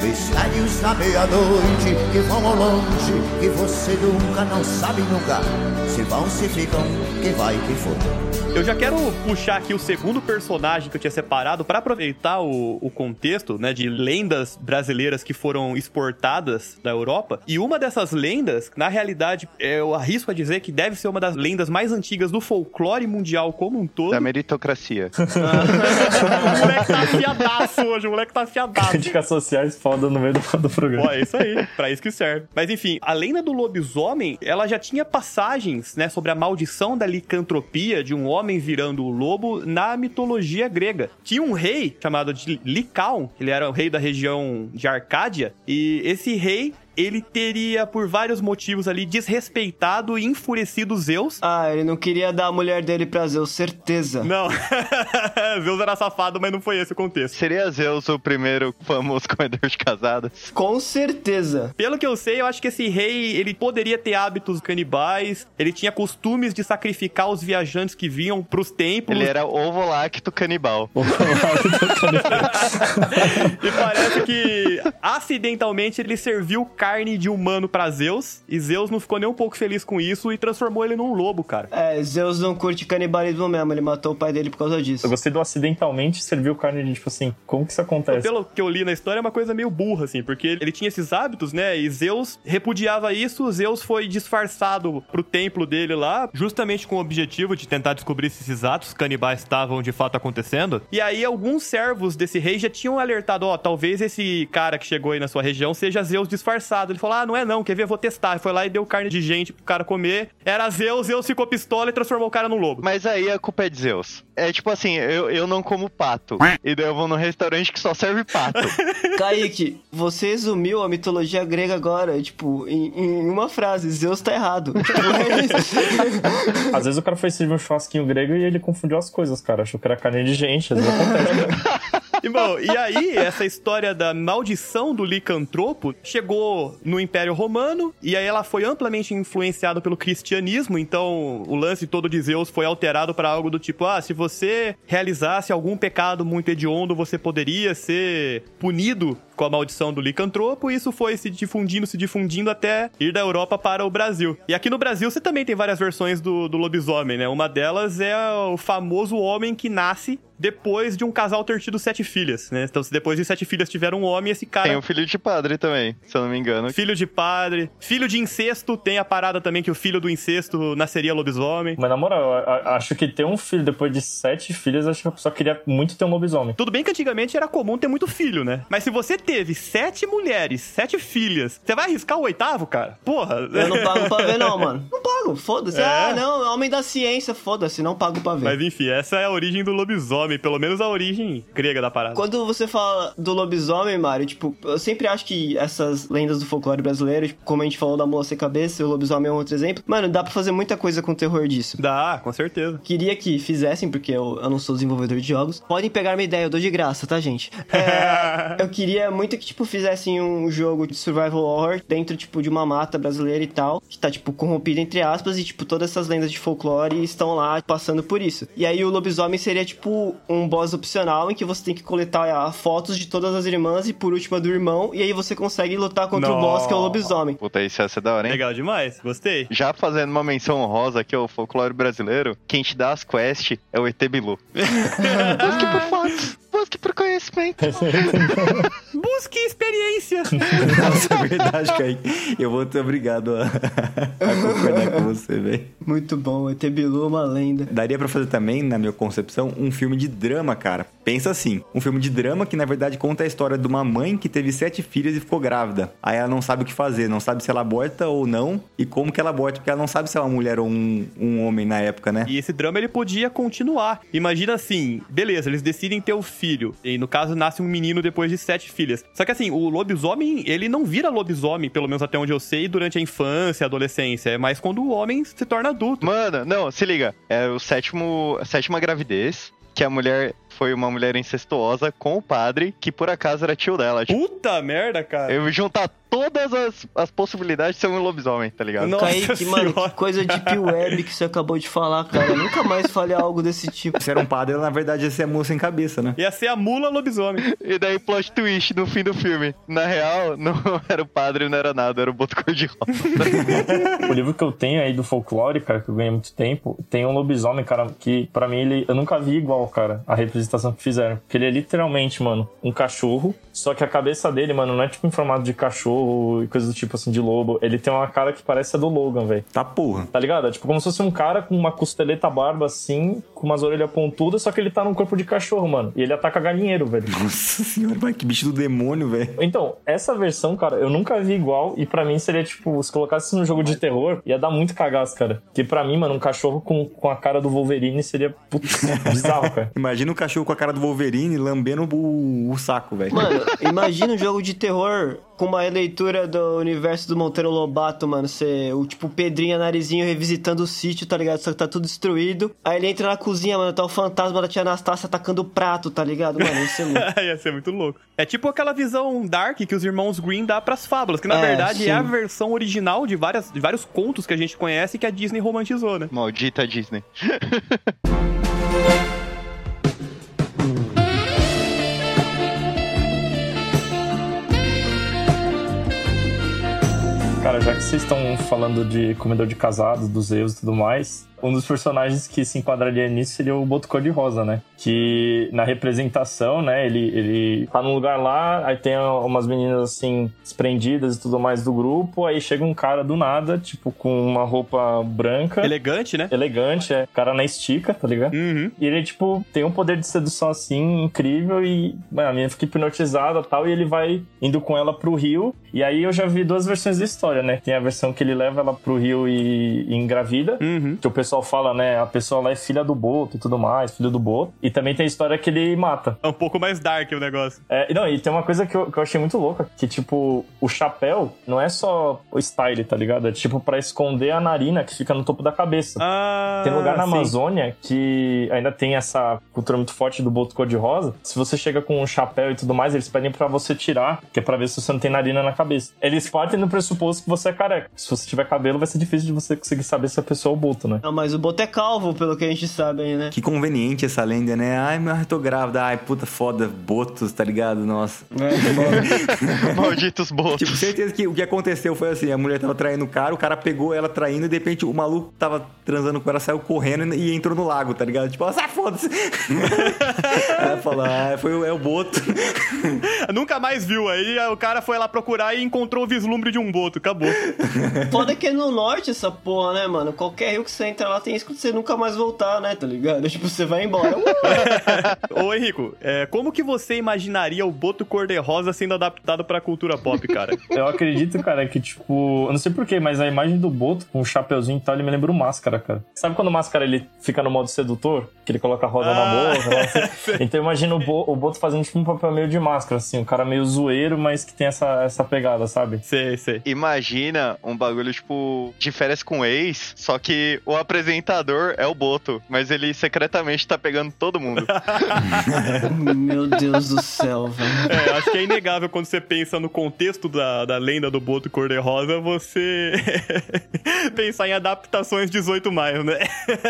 Mistérios da meia-noite que vão ao longe, que você nunca não sabe nunca. Se vão, se ficam, que vai, que for. Eu já quero puxar aqui o segundo personagem que eu tinha separado pra aproveitar o, o contexto, né, de lendas brasileiras que foram exportadas da Europa. E uma dessas lendas, na realidade, eu arrisco a dizer que deve ser uma das lendas mais antigas do folclore mundial como um todo. Da meritocracia. <laughs> O moleque tá afiadaço hoje, o moleque tá afiadaço. Críticas sociais foda no meio do, programa. É isso aí, pra isso que serve. Mas enfim, a lenda do lobisomem, ela já tinha passagens, né, sobre a maldição da licantropia de um homem virando o lobo na mitologia grega. Tinha um rei chamado de Licaon, ele era o rei da região de Arcádia, e esse rei ele teria, por vários motivos ali, desrespeitado e enfurecido Zeus. Ah, ele não queria dar a mulher dele pra Zeus, certeza. Não, <laughs> Zeus era safado, mas não foi esse o contexto. Seria Zeus o primeiro famoso comedor de casadas? Com certeza. Pelo que eu sei, eu acho que esse rei, ele poderia ter hábitos canibais, ele tinha costumes de sacrificar os viajantes que vinham pros templos. Ele era ovo-lacto canibal. <laughs> <laughs> E parece que acidentalmente ele serviu carne de humano pra Zeus, e Zeus não ficou nem um pouco feliz com isso e transformou ele num lobo, cara. É, Zeus não curte canibalismo mesmo, ele matou o pai dele por causa disso. Eu gostei do acidentalmente serviu carne de, tipo assim, como que isso acontece? Pelo que eu li na história, é uma coisa meio burra, assim, porque ele tinha esses hábitos, né? E Zeus repudiava isso, Zeus foi disfarçado pro templo dele lá, justamente com o objetivo de tentar descobrir se esses atos canibais estavam de fato acontecendo. E aí, alguns servos desse rei já tinham alertado: ó, talvez esse cara que chegou aí na sua região seja Zeus disfarçado. Ele falou: ah, não é não, quer ver? Vou testar. Ele foi lá e deu carne de gente pro cara comer. Era Zeus, Zeus ficou pistola e transformou o cara num lobo. Mas aí a culpa é de Zeus. É tipo assim, eu, eu não como pato. E daí eu vou num restaurante que só serve pato. <laughs> Kaique, você resumiu a mitologia grega agora, tipo, em, em uma frase: Zeus tá errado. Isso. Às vezes o cara foi servir um churrasquinho grego e ele confundiu as coisas, cara. Achou que era carne de gente. Às vezes acontece. <laughs> Bom, e aí, essa história da maldição do licantropo chegou no Império Romano, e aí ela foi amplamente influenciada pelo cristianismo, então o lance todo de Zeus foi alterado para algo do tipo, ah, se você realizasse algum pecado muito hediondo, você poderia ser punido com a maldição do licantropo, e isso foi se difundindo, se difundindo até ir da Europa para o Brasil. E aqui no Brasil você também tem várias versões do, do lobisomem, né? Uma delas é o famoso homem que nasce depois de um casal ter tido sete filhas, né? Então, se depois de sete filhas tiveram um homem, esse cara. Tem um filho de padre também, se eu não me engano. Filho de padre, filho de incesto, tem a parada também que o filho do incesto nasceria lobisomem. Mas na moral, acho que ter um filho depois de sete filhos, acho que a pessoa queria muito ter um lobisomem. Tudo bem que antigamente era comum ter muito filho, né? Mas se você teve sete mulheres, sete filhas, você vai arriscar o oitavo, cara? Porra. Eu não pago pra ver, não, mano. <laughs> Não pago, foda-se. É? Ah, não, é homem da ciência, foda-se, não pago pra ver. Mas enfim, essa é a origem do lobisomem, pelo menos a origem grega da parada. Quando você fala do lobisomem, Mário, tipo, eu sempre acho que essas lendas do folclore brasileiro, tipo, como a gente falou da moça sem cabeça, o lobisomem é um outro exemplo, mano, dá pra fazer muita coisa com o terror disso. Dá, com certeza. Queria que fizessem, porque eu, eu não sou desenvolvedor de jogos. Podem pegar minha ideia, eu dou de graça, tá, gente? É, <laughs> eu queria muito que, tipo, fizessem um jogo de survival horror dentro, tipo, de uma mata brasileira e tal, que tá, tipo, corrompida entre aspas, e, tipo, todas essas lendas de folclore estão lá passando por isso. E aí o lobisomem seria, tipo, um boss opcional em que você tem que coletar ah, fotos de todas as irmãs e, por último, a do irmão, e aí você consegue lutar contra o boss, que é o lobisomem. Puta, isso ia ser da hora, hein? Legal demais, gostei. Já fazendo uma menção honrosa aqui ao folclore brasileiro, quem te dá as quests é o ET Bilu. busque por fotos, busque por conhecimento. <laughs> Busque experiência. Nossa, é verdade, Kaique. Eu vou ter obrigado a, a concordar com você, velho. Muito bom, o ET Bilu é uma lenda. Daria pra fazer também, na minha concepção, um filme de drama, cara. Pensa assim, um filme de drama que na verdade conta a história de uma mãe que teve sete filhas e ficou grávida. Aí ela não sabe o que fazer, não sabe se ela aborta ou não e como que ela aborta, porque ela não sabe se é uma mulher ou um, um homem na época, né? E esse drama ele podia continuar. Imagina assim, beleza, eles decidem ter o filho. E no caso nasce um menino depois de sete filhas. Só que assim, o lobisomem, ele não vira lobisomem, pelo menos até onde eu sei, durante a infância, a adolescência. É mais quando o homem se torna adulto. Mano, não, se liga. É o sétimo, a sétima gravidez, que a mulher foi uma mulher incestuosa com o padre, que por acaso era tio dela. Tipo, Puta merda, cara. eu juntar todas as, as possibilidades de ser um lobisomem, tá ligado? Nossa Kaique, mano, senhora. que coisa deep web que você acabou de falar, cara. Eu nunca mais falei algo desse tipo. Se era um padre, na verdade ia ser a moça sem cabeça, né? Ia ser a mula lobisomem. E daí plot twist no fim do filme. Na real, não <laughs> era o padre, não era nada, era o boto cor-de-rosa. <laughs> O livro que eu tenho aí do folclore, cara, que eu ganhei muito tempo, tem um lobisomem, cara, que pra mim ele. Eu nunca vi igual, cara, a representação que fizeram. Porque ele é literalmente, mano, um cachorro. Só que a cabeça dele, mano, não é tipo em formato de cachorro e coisa do tipo assim, de lobo. Ele tem uma cara que parece a do Logan, velho. Tá porra. Tá ligado? É tipo como se fosse um cara com uma costeleta barba assim, com umas orelhas pontudas, só que ele tá num corpo de cachorro, mano. E ele ataca galinheiro, velho. Nossa senhora, vai, que bicho do demônio, velho. Então, essa versão, cara, eu nunca vi igual. E pra mim seria tipo, se colocasse num jogo de terror, ia dar muito cagaço, cara. Porque pra mim, mano, um cachorro com, com a cara do Wolverine seria putz, bizarro, cara. <laughs> Imagina um cachorro com a cara do Wolverine lambendo o, o saco, velho. Mano, imagina um jogo de terror com uma releitura do universo do Monteiro Lobato, mano. Você, o tipo Pedrinho Narizinho revisitando o sítio, tá ligado? Só que tá tudo destruído. Aí ele entra na cozinha, mano, tá o fantasma da tia Anastácia atacando o prato, tá ligado? Mano, isso é louco. <laughs> Ia ser muito louco. É tipo aquela visão dark que os irmãos Green dá pras fábulas, que na É, verdade sim. é a versão original de, várias, de vários contos que a gente conhece que a Disney romantizou, né? Maldita Disney. <laughs> Cara, já que vocês estão falando de comedor de casados, dos Zeus e tudo mais, um dos personagens que se enquadraria nisso seria o Boto Cor-de-Rosa, né? Que na representação, né, ele, ele tá num lugar lá, aí tem umas meninas assim, desprendidas e tudo mais do grupo, aí chega um cara do nada, tipo, com uma roupa branca. Elegante, né? Elegante, é. Cara na estica, tá ligado? Uhum. E ele, tipo, tem um poder de sedução assim, incrível, e mano, a menina fica hipnotizada e tal, e ele vai indo com ela pro rio. E aí eu já vi duas versões da história, né? Tem a versão que ele leva ela pro rio e, e engravida. Uhum. Que o pessoal fala, né? A pessoa lá é filha do Boto e tudo mais, filho do Boto. E também tem a história que ele mata. É um pouco mais dark o negócio. É, não, e tem uma coisa que eu, que eu achei muito louca, que, tipo, o chapéu não é só o style, tá ligado? É, tipo, pra esconder a narina que fica no topo da cabeça. Ah, Tem lugar na sim. Amazônia que ainda tem essa cultura muito forte do boto cor-de-rosa. Se você chega com um chapéu e tudo mais, eles pedem pra você tirar, que é pra ver se você não tem narina na cabeça. Eles partem no pressuposto que você é careca. Se você tiver cabelo, vai ser difícil de você conseguir saber se a pessoa é o boto, né? Não, mas o Boto é calvo, pelo que a gente sabe aí, né? Que conveniente essa lenda, né? Ai, mas eu tô grávida. Ai, puta foda, botos, tá ligado? Nossa. <laughs> Malditos botos. Tipo, certeza que o que aconteceu foi assim: a mulher tava traindo o cara, o cara pegou ela traindo e de repente o maluco tava transando com ela, saiu correndo e entrou no lago, tá ligado? Tipo, ah, foda-se. Aí <laughs> ela falou: ah, foi o, é o boto. <laughs> Nunca mais viu. Aí o cara foi lá procurar e encontrou o vislumbre de um boto. Acabou. Foda que é no norte essa porra, né, mano? Qualquer rio que você entra lá tem isso que você nunca mais voltar, né, tá ligado? <laughs> Tipo, você vai embora. <laughs> Ô, Henrico, é, como que você imaginaria o boto cor-de-rosa sendo adaptado pra cultura pop, cara? <laughs> Eu acredito, cara, que, tipo, eu não sei porquê, mas a imagem do Boto com o chapeuzinho e tal, ele me lembra o Máscara, cara. Sabe quando o Máscara ele fica no modo sedutor? Que ele coloca a roda Ah, na boca? lá, assim? Então imagina o, Bo- o Boto fazendo, tipo, um papel meio de máscara, assim, um cara meio zoeiro, mas que tem essa, essa pegada, sabe? sei, sei. Imagina um bagulho, tipo, de férias com ex, só que o apresentador é o Boto, mas ele secretamente tá pegando todo mundo. <laughs> Meu Deus do céu, velho. É, acho que é inegável quando você pensa no contexto da, da lenda do boto cor-de-rosa, você <laughs> pensar em adaptações 18 mais, né?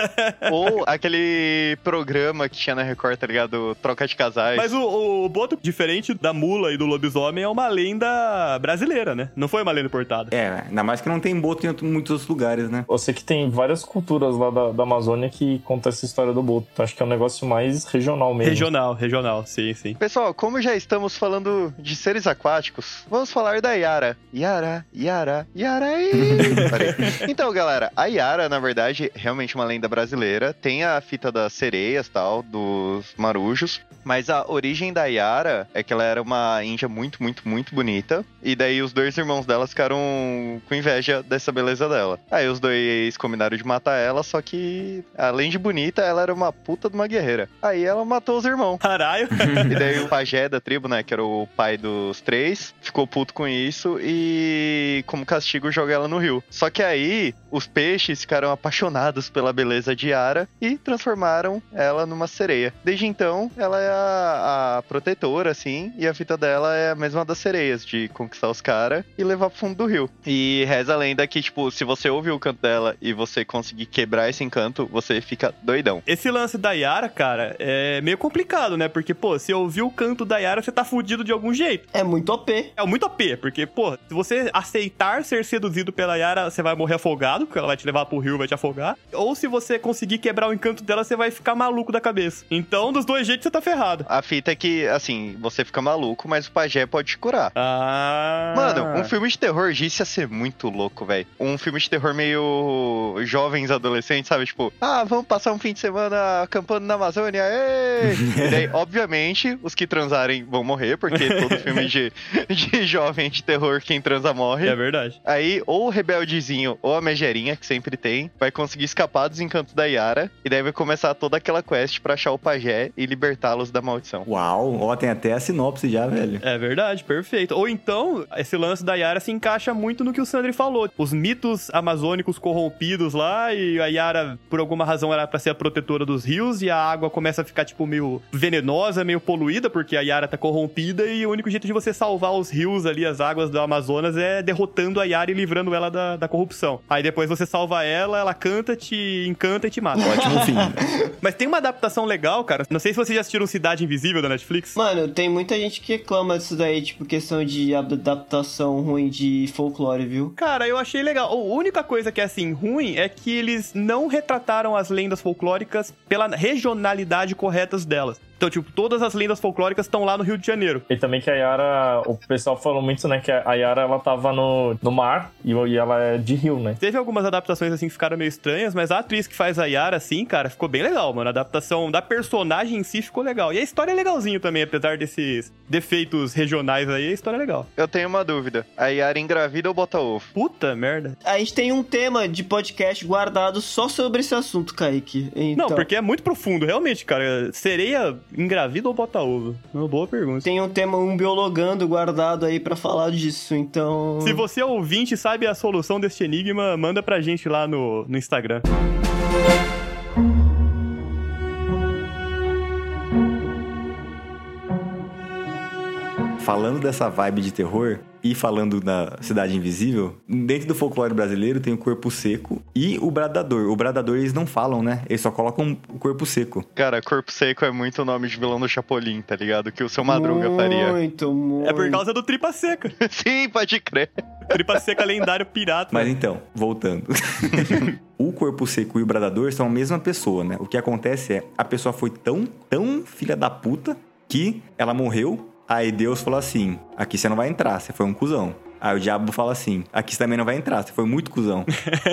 <laughs> Ou aquele programa que tinha na Record, tá ligado? Troca de casais. Mas o, o boto, diferente da mula e do lobisomem, é uma lenda brasileira, né? Não foi uma lenda importada. É, ainda mais que não tem boto em muitos outros lugares, né? Eu sei que tem várias culturas lá da, da Amazônia que contam essa história do Boto. Então, acho que é um negócio mais regional mesmo. Regional, regional, sim, sim. Pessoal, como já estamos falando de seres aquáticos, vamos falar da Yara. Yara, Yara, Yara. <laughs> Então, galera, a Yara, na verdade, é realmente uma lenda brasileira. Tem a fita das sereias, tal, dos marujos. Mas a origem da Yara é que ela era uma índia muito, muito, muito bonita. E daí os dois irmãos dela ficaram com inveja dessa beleza dela. Aí os dois combinaram de matar ela, só que além de bonita, ela era uma puta de uma guerreira. Aí ela matou os irmãos. Caralho. <laughs> E daí o pajé da tribo, né, que era o pai dos três, ficou puto com isso e, como castigo, joga ela no rio. Só que aí, os peixes ficaram apaixonados pela beleza de Yara e transformaram ela numa sereia. Desde então, ela é a, a protetora, assim, e a fita dela é a mesma das sereias, de conquistar os caras e levar pro fundo do rio. E reza a lenda que, tipo, se você ouvir o canto dela e você conseguir quebrar esse encanto, você fica doidão. Esse lance da Yara, cara, é meio complicado, né? Porque, pô, se ouvir o canto da Yara, você tá fudido de algum jeito. É muito OP. É muito OP, porque, pô, se você aceitar ser seduzido pela Yara, você vai morrer afogado, porque ela vai te levar pro rio e vai te afogar. Ou se você conseguir quebrar o encanto dela, você vai ficar maluco da cabeça. Então, dos dois jeitos, você tá ferrado. A fita é que, assim, você fica maluco, mas o pajé pode te curar. Ah. Mano, um filme de terror, isso ia ser muito louco, velho. Um filme de terror meio jovens adolescente, sabe? Tipo, ah, vamos passar um fim de semana acampando na Amazônia, ê! <laughs> e daí, obviamente, os que transarem vão morrer, porque todo <laughs> filme de, de jovem de terror, quem transa morre. É verdade. Aí, ou o rebeldezinho ou a megerinha, que sempre tem, vai conseguir escapar dos encantos da Yara, e daí vai começar toda aquela quest pra achar o pajé e libertá-los da maldição. Uau, ó, tem até a sinopse já, velho. É verdade, perfeito. Ou então, esse lance da Yara se encaixa muito no que o Sandri falou. Os mitos amazônicos corrompidos lá, e a Yara, por alguma razão, era pra ser a protetora dos rios, e a água começa a ficar, tipo, meio venenosa, meio poluída, porque a Yara tá corrompida, e o único jeito de você salvar os rios ali, as águas do Amazonas, é derrotando a Yara e livrando ela da, da corrupção. Aí depois você salva ela, ela canta, te encanta e te mata. Ótimo fim. <laughs> Mas tem uma adaptação legal, cara. Não sei se vocês já assistiram Cidade Invisível da Netflix. Mano, tem muita gente que reclama disso daí, tipo, questão de adaptação ruim de folclore, viu? Cara, eu achei legal. A única coisa que é assim ruim é que eles não retrataram as lendas folclóricas pela regionalidade corretas delas. Então, tipo, todas as lendas folclóricas estão lá no Rio de Janeiro. E também que a Yara, o pessoal falou muito, né, que a Yara ela tava no, no mar e, e ela é de rio, né? Teve algumas adaptações assim que ficaram meio estranhas, mas a atriz que faz a Yara, assim, cara, ficou bem legal, mano. A adaptação da personagem em si ficou legal. E a história é legalzinho também, apesar desses defeitos regionais aí, a história é legal. Eu tenho uma dúvida. A Yara engravida ou bota ovo? Puta merda. A gente tem um tema de podcast guardado só sobre esse assunto, Kaique. Então, Não, porque é muito profundo, realmente, cara. Sereia engravida ou bota ovo? Uma boa pergunta. tem um tema, um biologando guardado aí pra falar disso, então... Se você é ouvinte e sabe a solução deste enigma, manda pra gente lá no, no Instagram. Falando dessa vibe de terror e falando da Cidade Invisível, dentro do folclore brasileiro tem o corpo seco e o bradador. O bradador eles não falam, né? Eles só colocam o corpo seco. Cara, Corpo Seco é muito o nome de vilão do Chapolin, tá ligado? Que o seu Madruga faria. Muito, muito. É por causa do Tripa Seca. <laughs> Sim, pode crer. Tripa Seca lendário pirata. Mas então, voltando. <laughs> o corpo seco e o bradador são a mesma pessoa, né? O que acontece é, a pessoa foi tão, tão filha da puta que ela morreu. Aí Deus falou assim: aqui você não vai entrar, você foi um cuzão. Aí o diabo fala assim: aqui você também não vai entrar, você foi muito cuzão.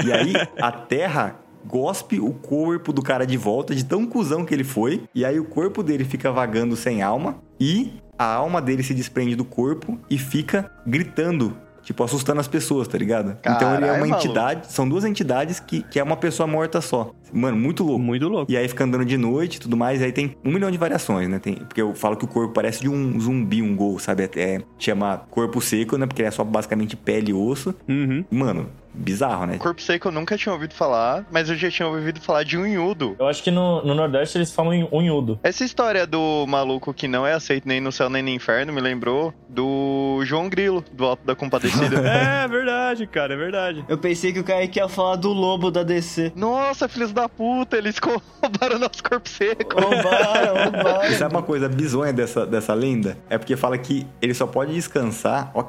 e aí a terra gospe o corpo do cara de volta, de tão cuzão que ele foi. E aí o corpo dele fica vagando sem alma. E a alma dele se desprende do corpo e fica gritando. Tipo, assustando as pessoas, tá ligado? então ele é uma maluco. entidade. São duas entidades que, que é uma pessoa morta só. Mano, muito louco. Muito louco. E aí fica andando de noite e tudo mais. E aí tem um milhão de variações, né? Tem, porque eu falo que o corpo parece de um zumbi, um gol, sabe? É, chama corpo seco, né? Porque é só basicamente pele e osso. Uhum. Mano, bizarro, né? Corpo Seco eu nunca tinha ouvido falar, mas eu já tinha ouvido falar de unhudo. Eu acho que no, no Nordeste eles falam em unhudo. Essa história do maluco que não é aceito nem no céu nem no inferno me lembrou do João Grilo, do Alto da Compadecida. <laughs> É verdade, cara, é verdade. Eu pensei que o Kaique ia falar do lobo da DC. Nossa, filhos da puta, eles <laughs> roubaram nosso corpo seco. Roubaram, <laughs> E roubaram. sabe uma coisa bizonha dessa, dessa lenda? É porque fala que ele só pode descansar. Ó,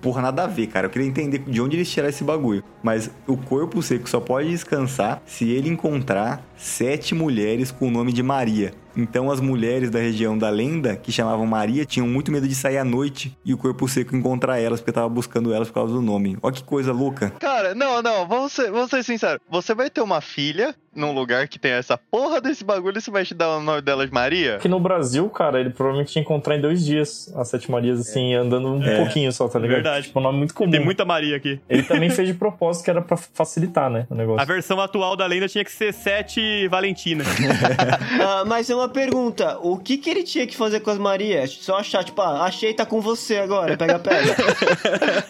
porra, nada a ver, cara. Eu queria entender de onde eles tiraram esse bagulho. Mas o corpo seco só pode descansar se ele encontrar sete mulheres com o nome de Maria. Então as mulheres da região da lenda, que chamavam Maria, tinham muito medo de sair à noite e o corpo seco encontrar elas, porque tava buscando elas por causa do nome. Ó que coisa louca. Cara, não, não, vamos ser, vamos ser sinceros. Você vai ter uma filha num lugar que tem essa porra desse bagulho e você vai te dar o nome dela de Maria? Aqui no Brasil, cara, ele provavelmente ia encontrar em dois dias as Sete Marias, assim, andando um pouquinho só, tá ligado? Verdade. Tipo, um nome muito comum. Tem muita Maria aqui. Ele também fez de propósito que era pra facilitar, né, o negócio. A versão atual da lenda tinha que ser Sete Valentina. <laughs> <laughs> Ah, mas é uma pergunta: o que que ele tinha que fazer com as Marias? Só achar, tipo, ah, achei, tá com você agora, pega, pega.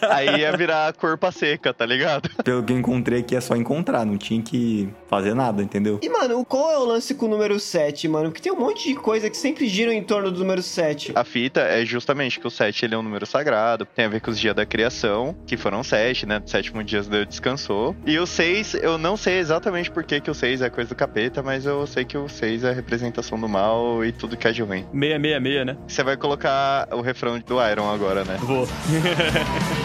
<laughs> Aí ia virar corpa seca, tá ligado? Pelo que eu encontrei aqui é só encontrar, não tinha que fazer nada, entendeu? E, mano, qual é o lance com o número 7, mano? Porque tem um monte de coisa que sempre giram em torno do número 7. A fita é justamente que o 7 ele é um número sagrado, tem a ver com os dias da criação, que foram 7, né? Sétimo dia Deus descansou. E o 6, eu não sei exatamente por que, que o 6 é coisa do capeta, mas eu sei que o 6 é a representação do mal e tudo que é de ruim. 666, né? Você vai colocar o refrão do Iron agora, né? Vou. <laughs>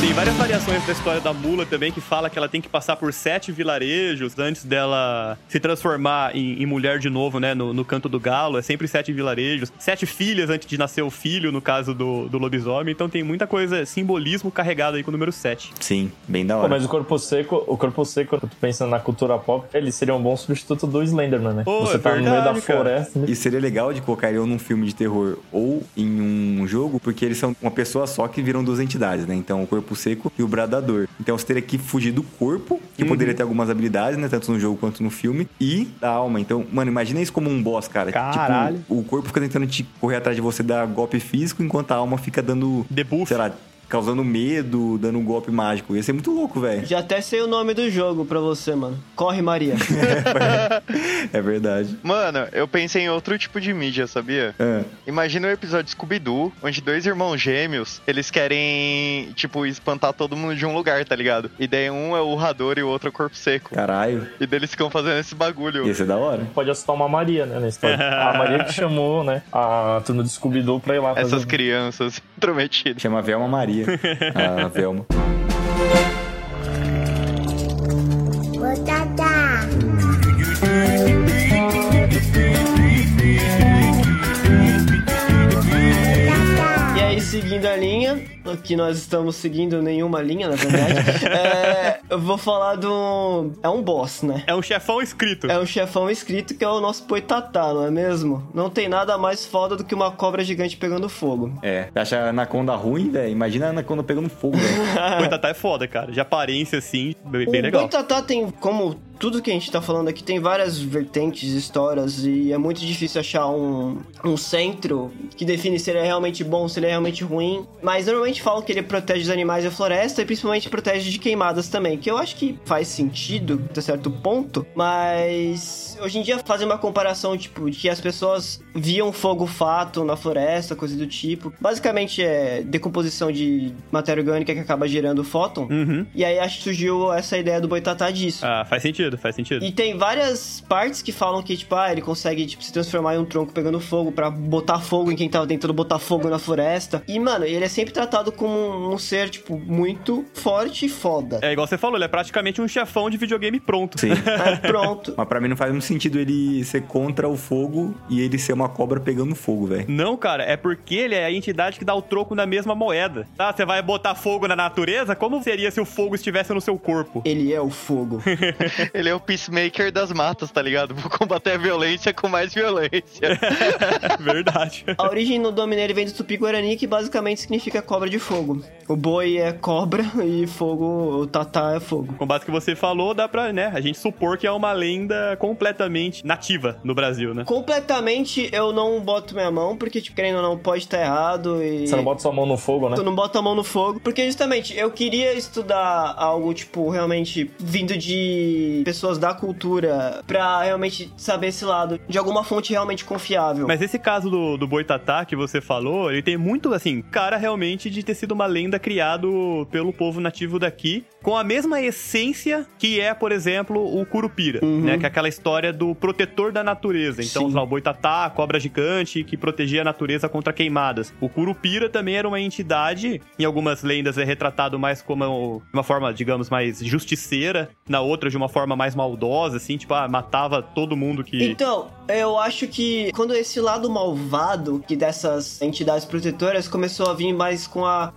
Tem várias variações da história da mula também que fala que ela tem que passar por sete vilarejos antes dela se transformar em, em mulher de novo, né? No, no canto do galo. É sempre sete vilarejos. Sete filhas antes de nascer o filho, no caso do, do lobisomem. Então tem muita coisa, simbolismo carregado aí com o número 7. Sim, bem da Pô, hora. mas o corpo seco, o corpo seco, quando tu pensa na cultura pop, ele seria um bom substituto do Slenderman, né? Pô, Você é tá no meio da verdade, cara. floresta. né? E seria legal de colocar ele ou num filme de terror ou em um jogo, porque eles são uma pessoa só que viram duas entidades, né? Então, o corpo seco e o bradador. Então, você teria que fugir do corpo, que poderia ter algumas habilidades, né? Tanto no jogo quanto no filme, e da alma. Então, mano, imagina isso como um boss, cara. Caralho. Tipo, o corpo fica tentando te correr atrás de você, dar golpe físico, enquanto a alma fica dando, Debuff. sei lá, causando medo, dando um golpe mágico. Ia ser muito louco, velho. Já até sei o nome do jogo pra você, mano. Corre, Maria. <laughs> É verdade. Mano, eu pensei em outro tipo de mídia, sabia? É. Imagina o episódio Scooby-Doo, onde dois irmãos gêmeos, eles querem, tipo, espantar todo mundo de um lugar, tá ligado? E daí um é o urrador e o outro é o corpo seco. Caralho. E daí eles ficam fazendo esse bagulho. Ia ser da hora. Pode assustar uma Maria, né, na história. <laughs> a Maria que chamou, né, a turma do Scooby-Doo pra ir lá fazer Essas crianças intrometidas. Chama Velma Maria. A <laughs> Velma. E seguindo a linha, que nós estamos seguindo nenhuma linha, na verdade, <laughs> é, eu vou falar do. É um boss, né? É um chefão escrito. É um chefão escrito que é o nosso Poitatá, não é mesmo? Não tem nada mais foda do que uma cobra gigante pegando fogo. É. Você acha a Anaconda ruim, velho? Imagina a Anaconda pegando fogo, velho. <laughs> O Boitatá é foda, cara. De aparência, assim, bem, o legal. Boitatá tem, como tudo que a gente tá falando aqui, tem várias vertentes, histórias, e é muito difícil achar um, um centro que define se ele é realmente bom, se ele é realmente ruim. Mas normalmente falam que ele protege os animais e a floresta, e principalmente protege de queimadas também, que eu acho que faz sentido até certo ponto, mas hoje em dia fazer uma comparação, tipo, de que as pessoas viam fogo fato na floresta, coisa do tipo. Basicamente é decomposição de matéria orgânica que acaba gerando fóton. Uhum. E aí acho que surgiu essa ideia do boitatá disso. Ah, faz sentido, faz sentido. E tem várias partes que falam que, tipo, ah, ele consegue, tipo, se transformar em um tronco pegando fogo pra botar fogo em quem tava tentando botar fogo na floresta. E, mano, ele é sempre tratado como um, um ser, tipo, muito forte e foda. É igual você falou, ele é praticamente um chefão de videogame pronto. Sim. <laughs> É, pronto. Mas pra mim não faz muito sentido ele ser contra o fogo e ele ser uma cobra pegando fogo, velho. Não, cara, é porque ele é a entidade que dá o troco na mesma moeda. Tá? Você vai botar fogo na natureza? Como seria se o fogo estivesse no seu corpo? Ele é o fogo. <laughs> Ele é o peacemaker das matas, tá ligado? Vou combater a violência com mais violência. <laughs> Verdade. A origem no nome dele vem do tupi-guarani, que basicamente significa cobra de fogo. O boi é cobra <laughs> e fogo, o tatá é fogo. Com base que você falou, dá pra, né, a gente supor que é uma lenda completamente nativa no Brasil, né? Completamente eu não boto minha mão, porque, tipo, querendo ou não, pode estar errado e... Você não bota sua mão no fogo, né? Tu não bota a mão no fogo. Porque justamente eu queria estudar algo, tipo, realmente vindo de pessoas da cultura pra realmente saber esse lado. De alguma fonte realmente confiável. Mas esse caso do, do Boitatá que você falou, ele tem muito, assim, cara realmente de ter sido uma lenda criado pelo povo nativo daqui, com a mesma essência que é, por exemplo, o Curupira, né? Que é aquela história do protetor da natureza. Então, lá, o Boitatá, a cobra gigante que protegia a natureza contra queimadas. O Curupira também era uma entidade, em algumas lendas é retratado mais como uma forma, digamos, mais justiceira, na outra de uma forma mais maldosa, assim, tipo, ah, matava todo mundo que... Então, eu acho que quando esse lado malvado que dessas entidades protetoras começou a vir mais com a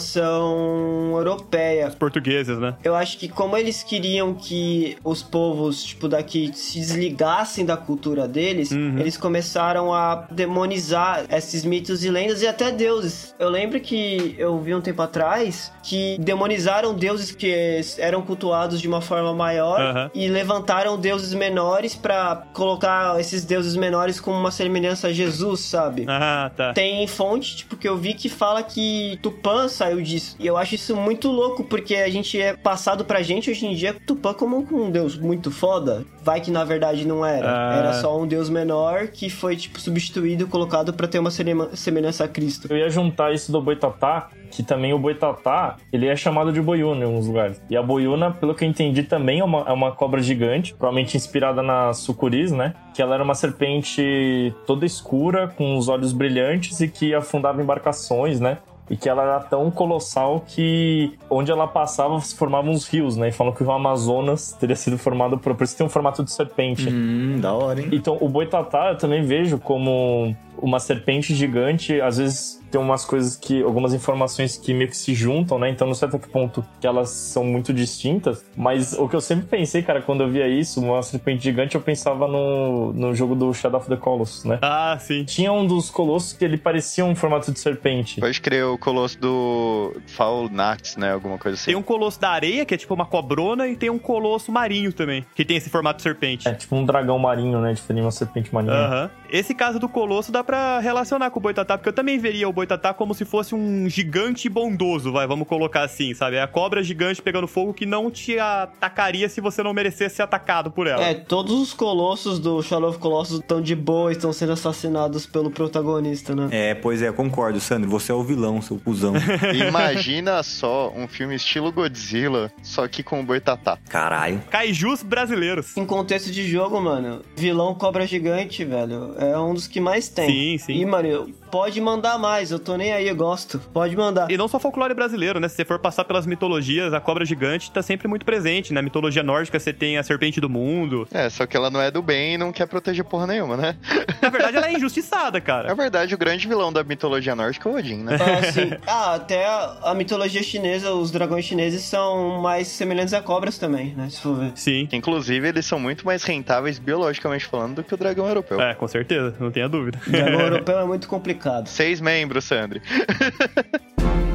doutrinação europeia. Portugueses, né? Eu acho que como eles queriam que os povos, tipo, daqui se desligassem da cultura deles, eles começaram a demonizar esses mitos e lendas e até deuses. Eu lembro que eu vi um tempo atrás que demonizaram deuses que eram cultuados de uma forma maior Aham. e levantaram deuses menores pra colocar esses deuses menores como uma semelhança a Jesus, sabe? Ah, tá. Tem fonte, tipo, que eu vi que fala que Tupã saiu disso. E eu acho isso muito louco, porque a gente é passado pra gente hoje em dia Tupã como um deus muito foda. Vai que na verdade não era. Ah. Era só um deus menor que foi, tipo, substituído, colocado pra ter uma semelhança a Cristo. Eu ia juntar isso do boitatá, que também o boitatá, ele é chamado de boiuna em alguns lugares. E a boiuna, pelo que eu entendi, também é uma, é uma cobra gigante, provavelmente inspirada na sucuris, né? Que ela era uma serpente toda escura, com os olhos brilhantes e que afundava embarcações, né? E que ela era tão colossal que onde ela passava se formavam uns rios, né? E falam que o Amazonas teria sido formado por, por isso tem um formato de serpente. Hum, da hora, hein? Então, o boitatá eu também vejo como uma serpente gigante, às vezes tem umas coisas que, algumas informações que meio que se juntam, né? Então, não sei até que ponto que elas são muito distintas, mas o que eu sempre pensei, cara, quando eu via isso, uma serpente gigante, eu pensava no, no jogo do Shadow of the Colossus, né? Ah, sim. Tinha um dos colossos que ele parecia um formato de serpente. Pode crer o colosso do Faulnax, né? Alguma coisa assim. Tem um colosso da areia, que é tipo uma cobrona, e tem um colosso marinho também, que tem esse formato de serpente. É tipo um dragão marinho, né? Diferente de uma serpente marinha. Aham. Esse caso do colosso dá pra relacionar com o boitatá, porque eu também veria o boitatá como se fosse um gigante bondoso, vai, vamos colocar assim, sabe? É a cobra gigante pegando fogo que não te atacaria se você não merecesse ser atacado por ela. É, todos os colossos do Shadow of Colossus estão de boa, estão sendo assassinados pelo protagonista, né? É, pois é, concordo, Sandro. Você é o vilão, seu cuzão. <laughs> Imagina só um filme estilo Godzilla, só que com o Boitatá. Caralho. Kaijus brasileiros. Em contexto de jogo, mano, vilão cobra gigante, velho, é um dos que mais tem. Sim, sim. E, mano, eu- pode mandar mais, eu tô nem aí, eu gosto. Pode mandar. E não só folclore brasileiro, né? Se você for passar pelas mitologias, a cobra gigante tá sempre muito presente. Na mitologia nórdica, você tem a serpente do mundo. É, só que ela não é do bem e não quer proteger porra nenhuma, né? Na verdade, ela é injustiçada, Na cara. verdade, o grande vilão da mitologia nórdica é o Odin, né? Ah, sim. Ah, até a, mitologia chinesa, os dragões chineses são mais semelhantes a cobras também, né? Se for ver. Sim. Inclusive, eles são muito mais rentáveis biologicamente falando do que o dragão europeu. É, com certeza, não tenha dúvida. <laughs> Europeu é muito complicado. Seis membros, Sandri. <laughs>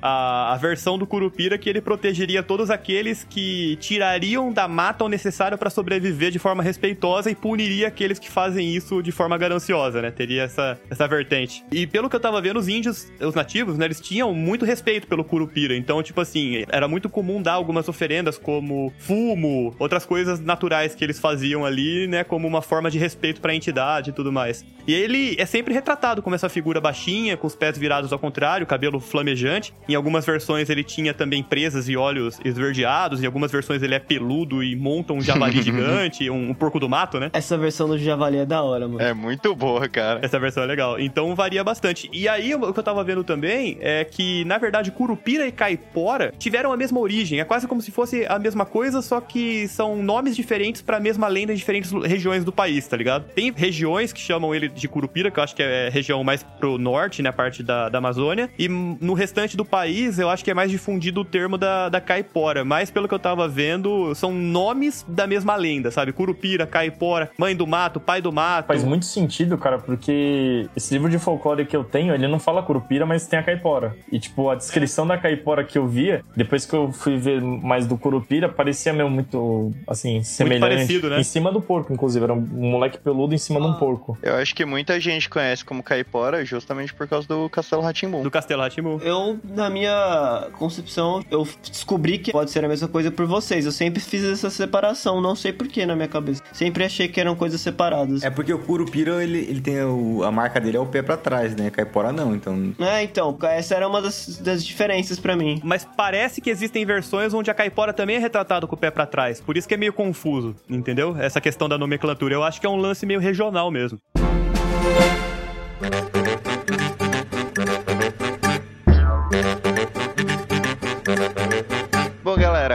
a, a versão do Curupira que ele protegeria todos aqueles que tirariam da mata o necessário pra sobreviver de forma respeitosa e puniria aqueles que fazem isso de forma gananciosa, né? Teria essa, essa vertente. E pelo que eu tava vendo, os índios, os nativos, né? Eles tinham muito respeito pelo Curupira. Então, tipo assim, era muito comum dar algumas oferendas como fumo, outras coisas naturais que eles faziam ali, né? Como uma forma de respeito pra entidade e tudo mais. E ele é sempre retratado como essa figura baixinha, com os pés virados ao contrário, cabelo flamejante. Em algumas versões ele tinha também presas e olhos esverdeados, em algumas versões ele é peludo e monta um javali <laughs> gigante, um, um porco do mato, né? Essa versão do Javali é da hora, mano. É muito boa, cara. Essa versão é legal. Então varia bastante. E aí, o que eu tava vendo também é que, na verdade, Curupira e Caipora tiveram a mesma origem. É quase como se fosse a mesma coisa, só que são nomes diferentes pra mesma lenda em diferentes regiões do país, tá ligado? Tem regiões que chamam ele de Curupira, que eu acho que é região mais pro norte, né? Parte da, da Amazônia. E no restante do país, eu acho que é mais difundido o termo da, da Caipora. Mas pelo que eu tava vendo, são nomes da mesma lenda, sabe? Curupira, Caipora, Mãe do Mato, Pai do Mato. Faz muito sentido, cara, porque esse livro de folclore que eu tenho, ele não fala curupira, mas tem a caipora. E, tipo, a descrição da caipora que eu via, depois que eu fui ver mais do curupira, parecia mesmo muito, assim, semelhante. parecido, né? Em cima do porco, inclusive. Era um moleque peludo em cima de um porco. Eu acho que muita gente conhece como caipora justamente por causa do Castelo Ratimbum. Do Castelo Ratimu. Eu, na minha concepção, eu descobri que pode ser a mesma coisa por vocês. Eu sempre fiz essa separação, não sei porquê na minha cabeça. Sempre achei que eram coisas separadas. É porque o Curupira, ele, ele tem o, a marca dele é o pé pra trás, né? Caipora não, então... É, então, essa era uma das, das diferenças pra mim. Mas parece que existem versões onde a caipora também é retratado com o pé pra trás. Por isso que é meio confuso, entendeu? Essa questão da nomenclatura. Eu acho que é um lance meio regional mesmo.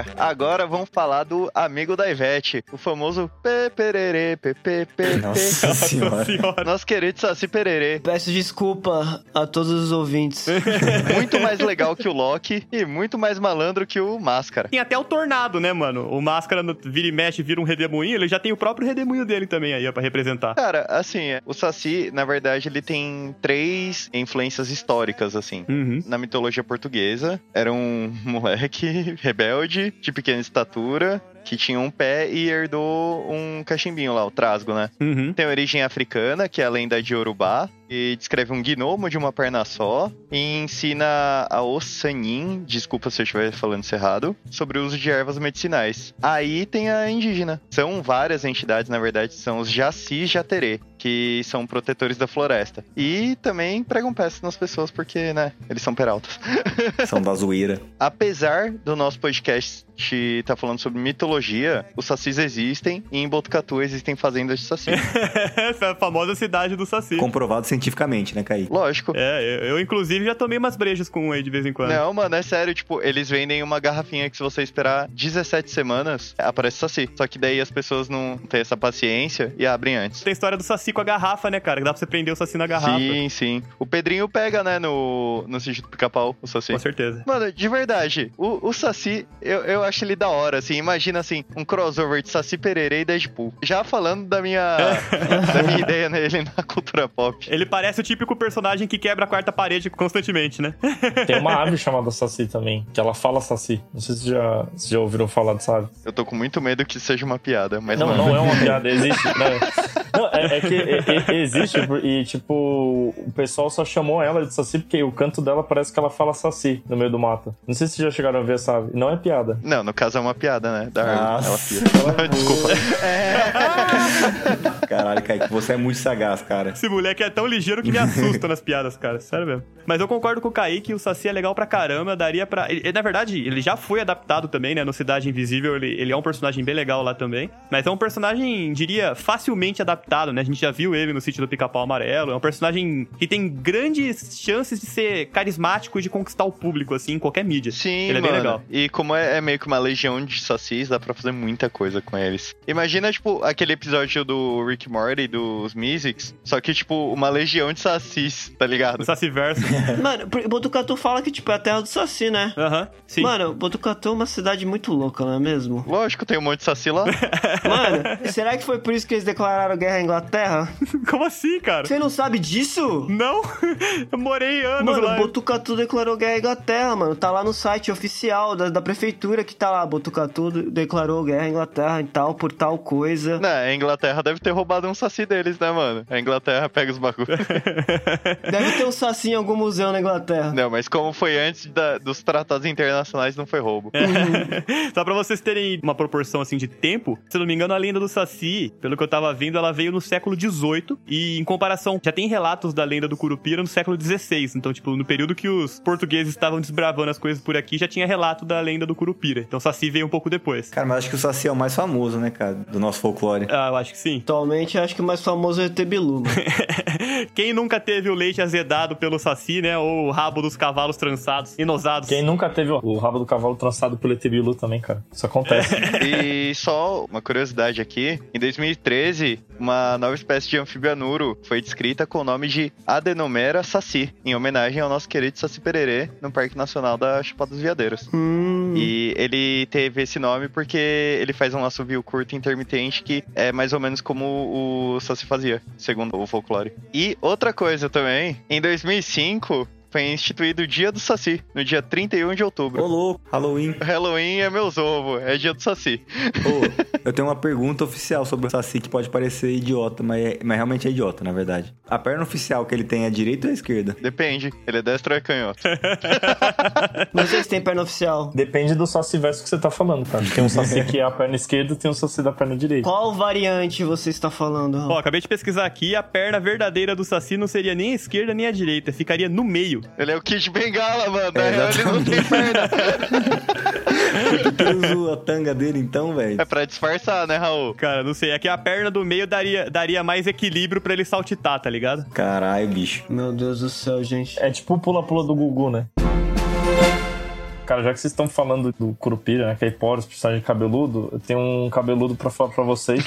<laughs> Agora vamos falar do amigo da Ivete, o famoso Pepererê, Pepepe. Nossa senhora. Senhora. Nosso querido Saci Pererê. Peço desculpa a todos os ouvintes. <laughs> Muito mais legal que o Loki e muito mais malandro que o Máscara. Tem até o tornado, né, mano? O máscara no- vira e mexe, vira um redemoinho. Ele já tem o próprio redemoinho dele também aí, ó, pra representar. Cara, assim, o Saci, na verdade, ele tem três influências históricas, assim. Uhum. Na mitologia portuguesa, era um <laughs> moleque rebelde, de pequena estatura, que tinha um pé e herdou um cachimbinho lá, o trasgo, né? Uhum. Tem origem africana, que é a lenda de Yorubá, e descreve um gnomo de uma perna só, e ensina a Ossanin, desculpa se eu estiver falando isso errado, sobre o uso de ervas medicinais. Aí tem a indígena. São várias entidades, na verdade, são os Jaci Jaterê, que são protetores da floresta. E também pregam peças nas pessoas, porque, né, eles são peraltas. <laughs> São da zoeira. Apesar do nosso podcast gente tá falando sobre mitologia, os sacis existem e em Botucatu existem fazendas de saci. <laughs> Essa é a famosa cidade do Saci. Comprovado cientificamente, né, Kaique? Lógico. É, eu, eu, inclusive já tomei umas brejas com um aí de vez em quando. Não, mano, é sério, tipo, eles vendem uma garrafinha que se você esperar 17 semanas, aparece saci. Só que daí as pessoas não têm essa paciência e abrem antes. Tem a história do Saci com a garrafa, né, cara? Que dá pra você prender o Saci na garrafa. Sim, sim. O Pedrinho pega, né, no, no sítio do pica-pau, o Saci. Com certeza. Mano, de verdade, o, o Saci, eu, eu acho ele da hora, assim. Imagina, assim, um crossover de Saci Pererê e Deadpool. Já falando da minha, <laughs> da minha ideia nele na cultura pop. Ele parece o típico personagem que quebra a quarta parede constantemente, né? <laughs> Tem uma <laughs> ave chamada Saci também, que ela fala Saci. Não sei se já, se já ouviram falar dessa ave. Eu tô com muito medo que seja uma piada, mas não. Não, não é uma piada, existe. Não, não é, é, que existe e, tipo, o pessoal só chamou ela de Saci porque o canto dela parece que ela fala Saci no meio do mato. Não sei se já chegaram a ver essa. Não é piada. Não, no caso é uma piada, né? Da árvore. Ela <laughs> Desculpa. É. <laughs> Caralho, Kaique, você é muito sagaz, cara. Esse moleque é tão ligeiro que me assusta nas piadas, cara. Sério mesmo. Mas eu concordo com o Kaique, o Saci é legal pra caramba, daria pra... Ele, na verdade, ele já foi adaptado também, né? No Cidade Invisível, ele, ele é um personagem bem legal lá também. Mas é um personagem, diria, facilmente adaptado, né? A gente já viu ele no sítio do Pica-Pau Amarelo. É um personagem que tem grandes chances de ser carismático e de conquistar o público, assim, em qualquer mídia. Sim, Ele é mano. bem legal. E como é, é meio que uma legião de sacis, dá pra fazer muita coisa com eles. Imagina, tipo, aquele episódio do Rick Morty, dos Mystics, só que, tipo, uma legião de sacis, tá ligado? O Saciverso. <laughs> Mano, Botucatu fala que, tipo, é a terra do Saci, né? Aham, sim. Mano, Botucatu é uma cidade muito louca, não é mesmo? Lógico, tem um monte de saci lá. <laughs> Mano, será que foi por isso que eles declararam guerra à Inglaterra? <laughs> Como assim, cara? Você não sabe disso? Não? Eu morei anos Mano, lá. Botucatu declarou guerra à Inglaterra, mano. Tá lá no site oficial da, da prefeitura que tá lá. Botucatu declarou guerra à Inglaterra e tal, por tal coisa. Não, a Inglaterra deve ter roubado um saci deles, né, mano? A Inglaterra pega os bagulhos. <laughs> Deve ter um saci em algum museu na Inglaterra. Não, mas como foi antes da- dos tratados internacionais, não foi roubo. <laughs> Só pra vocês terem uma proporção assim de tempo, se eu não me engano, a lenda do Saci, pelo que eu tava vendo, ela veio no século XVIII e em comparação, já tem relatos da lenda do Curupira no século XVI. Então, tipo, no período que os portugueses estavam desbravando as coisas por aqui, já tinha relato da lenda do Curupira. Então, Saci veio um pouco depois. Cara, mas acho que o Saci é o mais famoso, né, cara, do nosso folclore. Ah, eu acho que sim. Atualmente, acho que o mais famoso é o ET Bilu, mano. <laughs> Quem nunca teve o leite azedado pelo Saci, né? Ou o rabo dos cavalos trançados, inosados. Quem nunca teve o- rabo do cavalo trançado pelo ET Bilu também, cara. Isso acontece. <laughs> E só uma curiosidade aqui: em 2013, uma nova espécie de anfibianuro foi descrita com o nome de Adenomera saci, em homenagem ao nosso querido Saci Pererê, no Parque Nacional da Chapada dos Veadeiros. Hum. E ele teve esse nome porque ele faz um assovio curto e intermitente que é mais ou menos como o Saci fazia, segundo o folclore. E outra coisa também, em 2005 foi instituído o Dia do Saci, no dia 31 de outubro. Ô, louco, Halloween. Halloween é meus ovos, é dia do Saci. Ô, eu tenho uma pergunta oficial sobre o Saci que pode parecer idiota, mas, é- mas realmente é idiota, na verdade. A perna oficial que ele tem é a direita ou a esquerda? Depende, ele é destro ou é canhoto. Não sei se tem perna oficial. Depende do saci verso que você tá falando, cara. Tem um saci que é a perna esquerda e tem um saci da perna direita. Qual variante você está falando? Ó, acabei de pesquisar aqui, a perna verdadeira do Saci não seria nem a esquerda nem a direita, ficaria no meio. Ele é o Kid Bengala, mano. É, real, ele não tem perna. <laughs> Que ele usa a tanga dele então, velho? É pra disfarçar, né, Raul? Cara, não sei, é que a perna do meio daria, daria mais equilíbrio pra ele saltitar, tá ligado? Caralho, bicho. Meu Deus do céu, gente. É tipo o pula-pula do Gugu, né? Cara, já que vocês estão falando do Curupira, né? Que é Hiporos, personagem cabeludo, eu tenho um cabeludo pra falar pra vocês.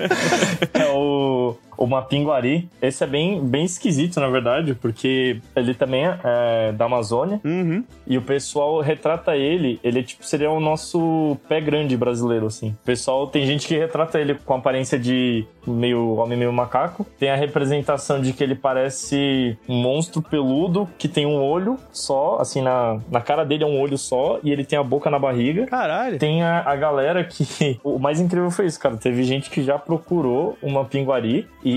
<laughs> é o, o Mapinguari. Esse é bem, bem esquisito, na verdade, porque ele também é, é da Amazônia. Uhum. E o pessoal retrata ele, ele tipo seria o nosso pé grande brasileiro, assim. O pessoal, tem gente que retrata ele com aparência de meio homem, meio macaco. Tem a representação de que ele parece um monstro peludo que tem um olho só, assim, na, na cara dele é um olho só e ele tem a boca na barriga. Caralho. Tem a, a galera que. <laughs> O mais incrível foi isso, cara. Teve gente que já procurou uma pinguari e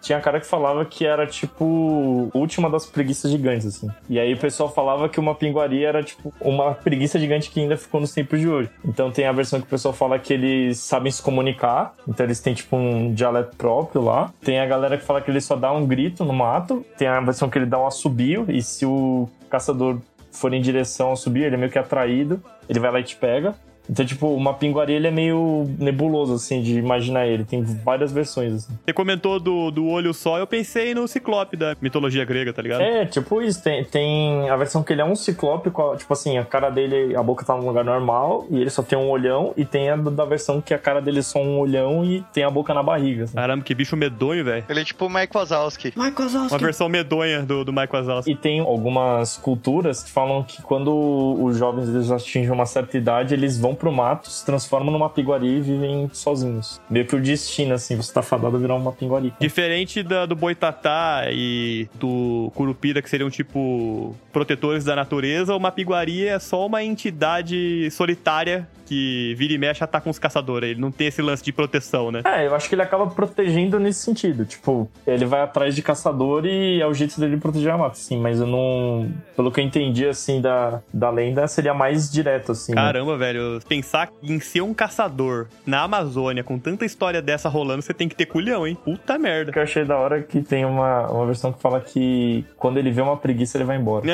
tinha cara que falava que era tipo última das preguiças gigantes, assim. E aí o pessoal falava que uma pinguari era tipo uma preguiça gigante que ainda ficou nos tempos de hoje. Então tem a versão que o pessoal fala que eles sabem se comunicar, então eles têm tipo um dialeto próprio lá. Tem a galera que fala que ele só dá um grito no mato. Tem a versão que ele dá um assobio e se o caçador for em direção ao subir, ele é meio que atraído, ele vai lá e te pega. Então, tipo, o Mapinguari ele é meio nebuloso, assim, de imaginar ele. Tem várias versões, assim. Você comentou do, do olho só, eu pensei no Ciclope da mitologia grega, tá ligado? É, tipo isso. Tem, tem a versão que ele é um ciclope, tipo assim, a cara dele, a boca tá num lugar normal e ele só tem um olhão. E tem a da versão que a cara dele é só um olhão e tem a boca na barriga. assim. Caramba, que bicho medonho, velho. Ele é tipo o Mike Wazowski. Michael Uma Wazowski. versão medonha do, do Mike Wazowski. E tem algumas culturas que falam que quando os jovens eles atingem uma certa idade, eles vão pro mato, se transformam numa piguari e vivem sozinhos. Meio que o destino, assim, você tá fadado a virar uma piguari. Diferente da, do Boitatá e do Curupira, que seriam tipo protetores da natureza, o Mapiguari é só uma entidade solitária que vira e mexe ataca uns caçadores. Ele não tem esse lance de proteção, né? É, eu acho que ele acaba protegendo nesse sentido. Tipo, ele vai atrás de caçador e é o jeito dele proteger a mata, sim. Mas eu não. Pelo que eu entendi, assim, da, da lenda, seria mais direto, assim. né? Caramba, velho, pensar em ser um caçador na Amazônia com tanta história dessa rolando, você tem que ter culhão, hein? Puta O merda. que eu achei da hora é que tem uma, uma versão que fala que quando ele vê uma preguiça, ele vai embora.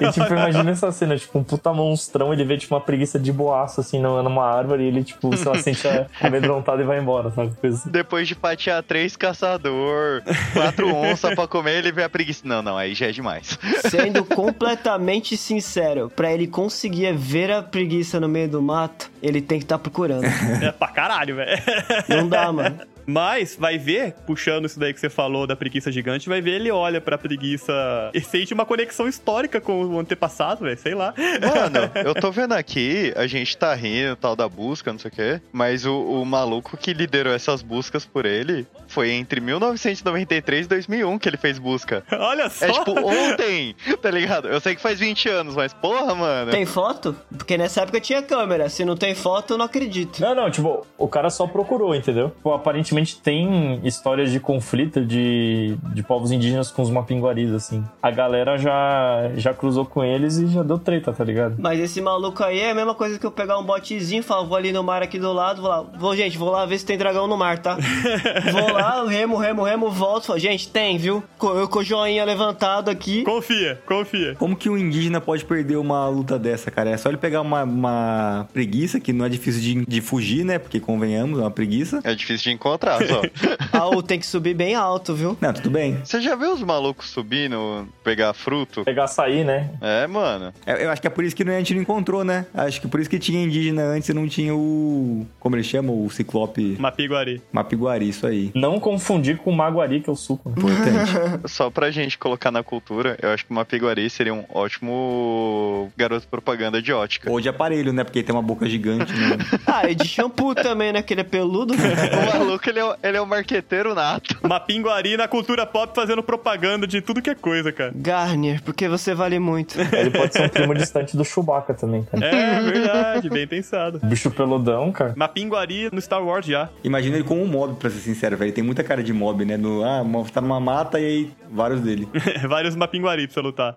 E tipo, imagina essa cena, tipo, um puta monstrão, ele vê tipo uma preguiça de boaço, assim, numa numa árvore, e ele, tipo, sei lá, sente <laughs> amedrontado e vai embora, sabe? Assim. Depois de fatiar três caçador, quatro <laughs> onças pra comer, ele vê a preguiça. Não, não, aí já é demais. Sendo completamente sincero, pra ele conseguir ver a preguiça no meio do mato, ele tem que estar procurando. <laughs> É pra caralho, velho. Não dá, mano. Mas vai ver, puxando isso daí que você falou da preguiça gigante, vai ver ele olha pra preguiça e sente uma conexão histórica com o antepassado, velho, sei lá. Mano, <laughs> eu tô vendo aqui, a gente tá rindo tal da busca, não sei o quê, mas o, o maluco que liderou essas buscas por ele foi entre 1993 e 2001 que ele fez busca. Olha só. É tipo ontem, tá ligado? Eu sei que faz 20 anos, mas porra, mano. Tem foto? Porque nessa época tinha câmera. Se não tem foto, eu não acredito. Não, não, tipo, o cara só procurou, entendeu? Tipo, aparentemente tem histórias de conflito de, de povos indígenas com os mapinguaris, assim. A galera já, já cruzou com eles e já deu treta, tá ligado? Mas esse maluco aí é a mesma coisa que eu pegar um botezinho e falar, vou ali no mar aqui do lado, vou lá, vou, gente, vou lá ver se tem dragão no mar, tá? <laughs> vou lá, remo, remo, remo, volto, falo, gente, tem, viu? Eu com o joinha levantado aqui. Confia, confia. Como que um indígena pode perder uma luta dessa, cara? É só ele pegar uma, uma preguiça, que não é difícil de, de fugir, né? Porque convenhamos, é uma preguiça. É difícil de encontrar, só. <laughs> Ah, o tem que subir bem alto, viu? Não, tudo bem. Você já viu os malucos subindo, pegar fruto? Pegar açaí, né? É, mano. É, Eu acho que é por isso que a gente não encontrou, né? Acho que por isso que tinha indígena antes e não tinha o. Como ele chama? O ciclope Mapiguari. Mapiguari, isso aí. Não confundir com o maguari, que é o suco. né? Importante. <laughs> Só pra gente colocar na cultura, eu acho que uma piguari seria um ótimo garoto propaganda de ótica. Ou de aparelho, né? Porque tem uma boca gigante, né? <laughs> Ah, e de shampoo também, né? Que ele é peludo. O maluco, ele é, o- ele é o marqueteiro nato. Mapinguari na cultura pop fazendo propaganda de tudo que é coisa, cara. Garnier, porque você vale muito. Ele pode ser um primo distante do Chewbacca também, cara. É verdade, bem pensado. Bicho peludão, cara. Mapinguari no Star Wars já. Imagina ele como um mob, pra ser sincero, velho. Tem muita cara de mob, né? No, ah, tá numa mata e aí vários dele. <laughs> Vários Mapinguari pra você lutar.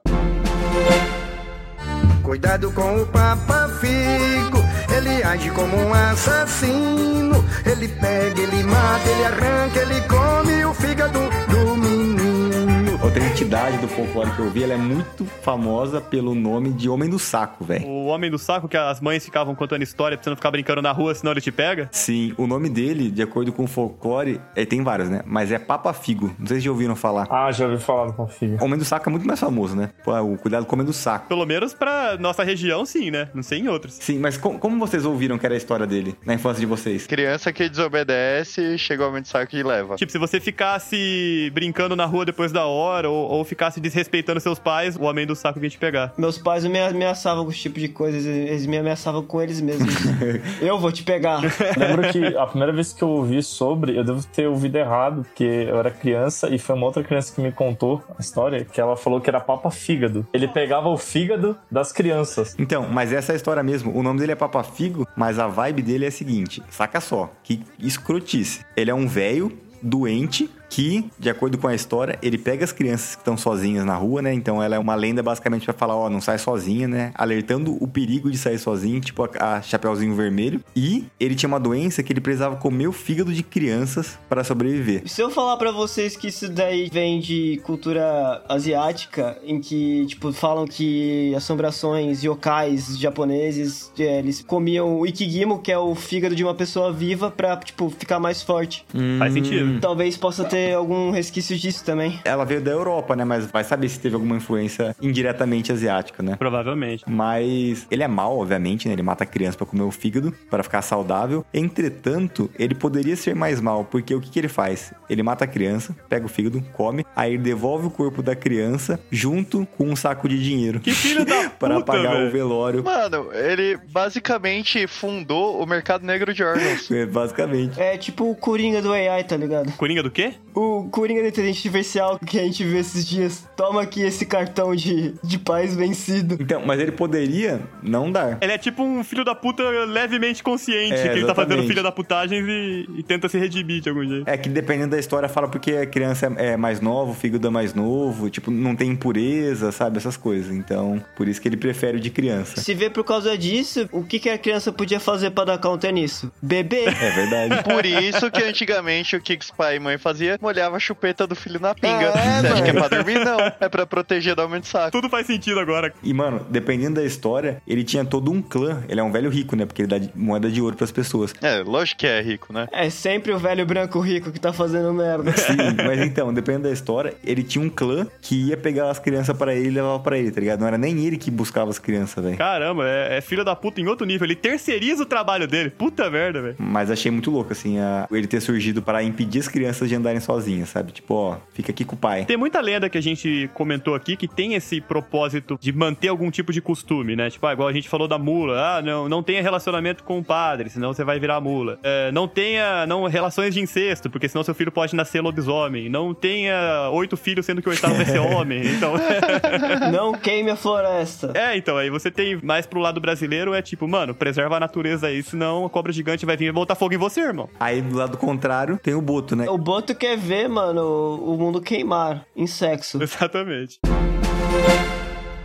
Cuidado com o Papa Figo, ele age como um assassino. Ele pega, ele mata, ele arranca, ele come o fígado entidade do folclore que eu vi, ela é muito famosa pelo nome de Homem do Saco, velho. O homem do saco que as mães ficavam contando história pra você não ficar brincando na rua, senão ele te pega. Sim, o nome dele, de acordo com o folclore, é, tem vários, né? Mas é Papa Figo. Não sei se já ouviram falar. Ah, já ouvi falar do Config. Homem do Saco é muito mais famoso, né? Pô, o cuidado com o Homem do Saco. Pelo menos pra nossa região, sim, né? Não sei em outros. Sim, mas com- como vocês ouviram que era a história dele na infância de vocês? Criança que desobedece, chega o homem de saco e leva. Tipo, se você ficasse brincando na rua depois da hora ou, ou ficasse desrespeitando seus pais, o homem do saco vinha te pegar. Meus pais me ameaçavam com esse tipo de coisas, eles me ameaçavam com eles mesmos. <laughs> eu vou te pegar. Lembro que a primeira vez que eu ouvi sobre, eu devo ter ouvido errado, porque eu era criança e foi uma outra criança que me contou a história, que ela falou que era Papa Fígado. Ele pegava o fígado das crianças. Então, mas essa é a história mesmo. O nome dele é Papa Figo, mas a vibe dele é a seguinte: saca só, que escrotice. Ele é um velho doente que, de acordo com a história, ele pega as crianças que estão sozinhas na rua, né? Então ela é uma lenda basicamente pra falar, ó, não sai sozinha, né? Alertando o perigo de sair sozinho, tipo a, a Chapeuzinho Vermelho. E ele tinha uma doença que ele precisava comer o fígado de crianças para sobreviver. Se eu falar pra vocês que isso daí vem de cultura asiática, em que, tipo, falam que assombrações yokais japoneses, é, eles comiam o ikigimo, que é o fígado de uma pessoa viva, pra, tipo, ficar mais forte. Faz sentido. Talvez possa ter algum resquício disso também. Ela veio da Europa, né? Mas vai saber se teve alguma influência indiretamente asiática, né? Provavelmente. Mas ele é mal, obviamente, né? Ele mata a criança pra comer o fígado, para ficar saudável. Entretanto, ele poderia ser mais mal, porque o que, que ele faz? Ele mata a criança, pega o fígado, come, aí ele devolve o corpo da criança junto com um saco de dinheiro. Que filho da <laughs> puta, para pagar velho. o velório. Mano, ele basicamente fundou o mercado negro de órgãos. <laughs> É, Basicamente. É tipo o Coringa do AI, tá ligado? Coringa do quê? O Coringa do Inteligente Artificial que a gente viu esses dias. Toma aqui esse cartão de, de paz vencido. Então, mas ele poderia não dar. Ele é tipo um filho da puta levemente consciente, É, que ele tá fazendo filha da putagens e, e tenta se redimir de algum jeito. É que dependendo da história, fala porque a criança é é mais nova, o fígado é mais novo, tipo, não tem impureza, sabe? Essas coisas. Então, por isso que ele prefere o de criança. Se vê por causa disso, o que, que a criança podia fazer pra dar counter nisso? Beber. É verdade. Por isso que antigamente o os pai e mãe fazia? Molhava a chupeta do filho na pinga. É, Você acha que é pra dormir? Não. É pra proteger do aumento de saco. Tudo faz sentido agora. E, mano, dependendo da história, ele tinha todo um clã. Ele é um velho rico, né? Porque ele dá moeda de ouro pras pessoas. É, lógico que é rico, né? É sempre o velho branco rico que tá fazendo merda. Sim, mas então, dependendo da história, ele tinha um clã que ia pegar as crianças pra ele e levava pra ele, tá ligado? Não era nem ele que buscava as crianças, velho. Caramba, é, é filho da puta em outro nível. Ele terceiriza o trabalho dele. Puta merda, velho. Mas achei muito louco, assim, a- ele ter surgido para impedir as crianças de andarem sozinhas, sabe? Tipo, ó, fica aqui com o pai. Tem muita lenda que a gente comentou aqui que tem esse propósito de manter algum tipo de costume, né? Tipo, ah, igual a gente falou da mula. Ah, não, não tenha relacionamento com o padre, senão você vai virar mula. É, não tenha não, relações de incesto, porque senão seu filho pode nascer lobisomem. Não tenha oito filhos, sendo que o oitavo vai ser <laughs> homem. Então. <laughs> Não queime a floresta. É, então, aí você tem mais pro lado brasileiro, é tipo, mano, preserva a natureza aí, senão a cobra gigante vai vir e botar fogo em você, irmão. Aí do lado contrário tem o Boto, né? O Boto quer ver, mano, o mundo queimar em sexo. <laughs> Exatamente.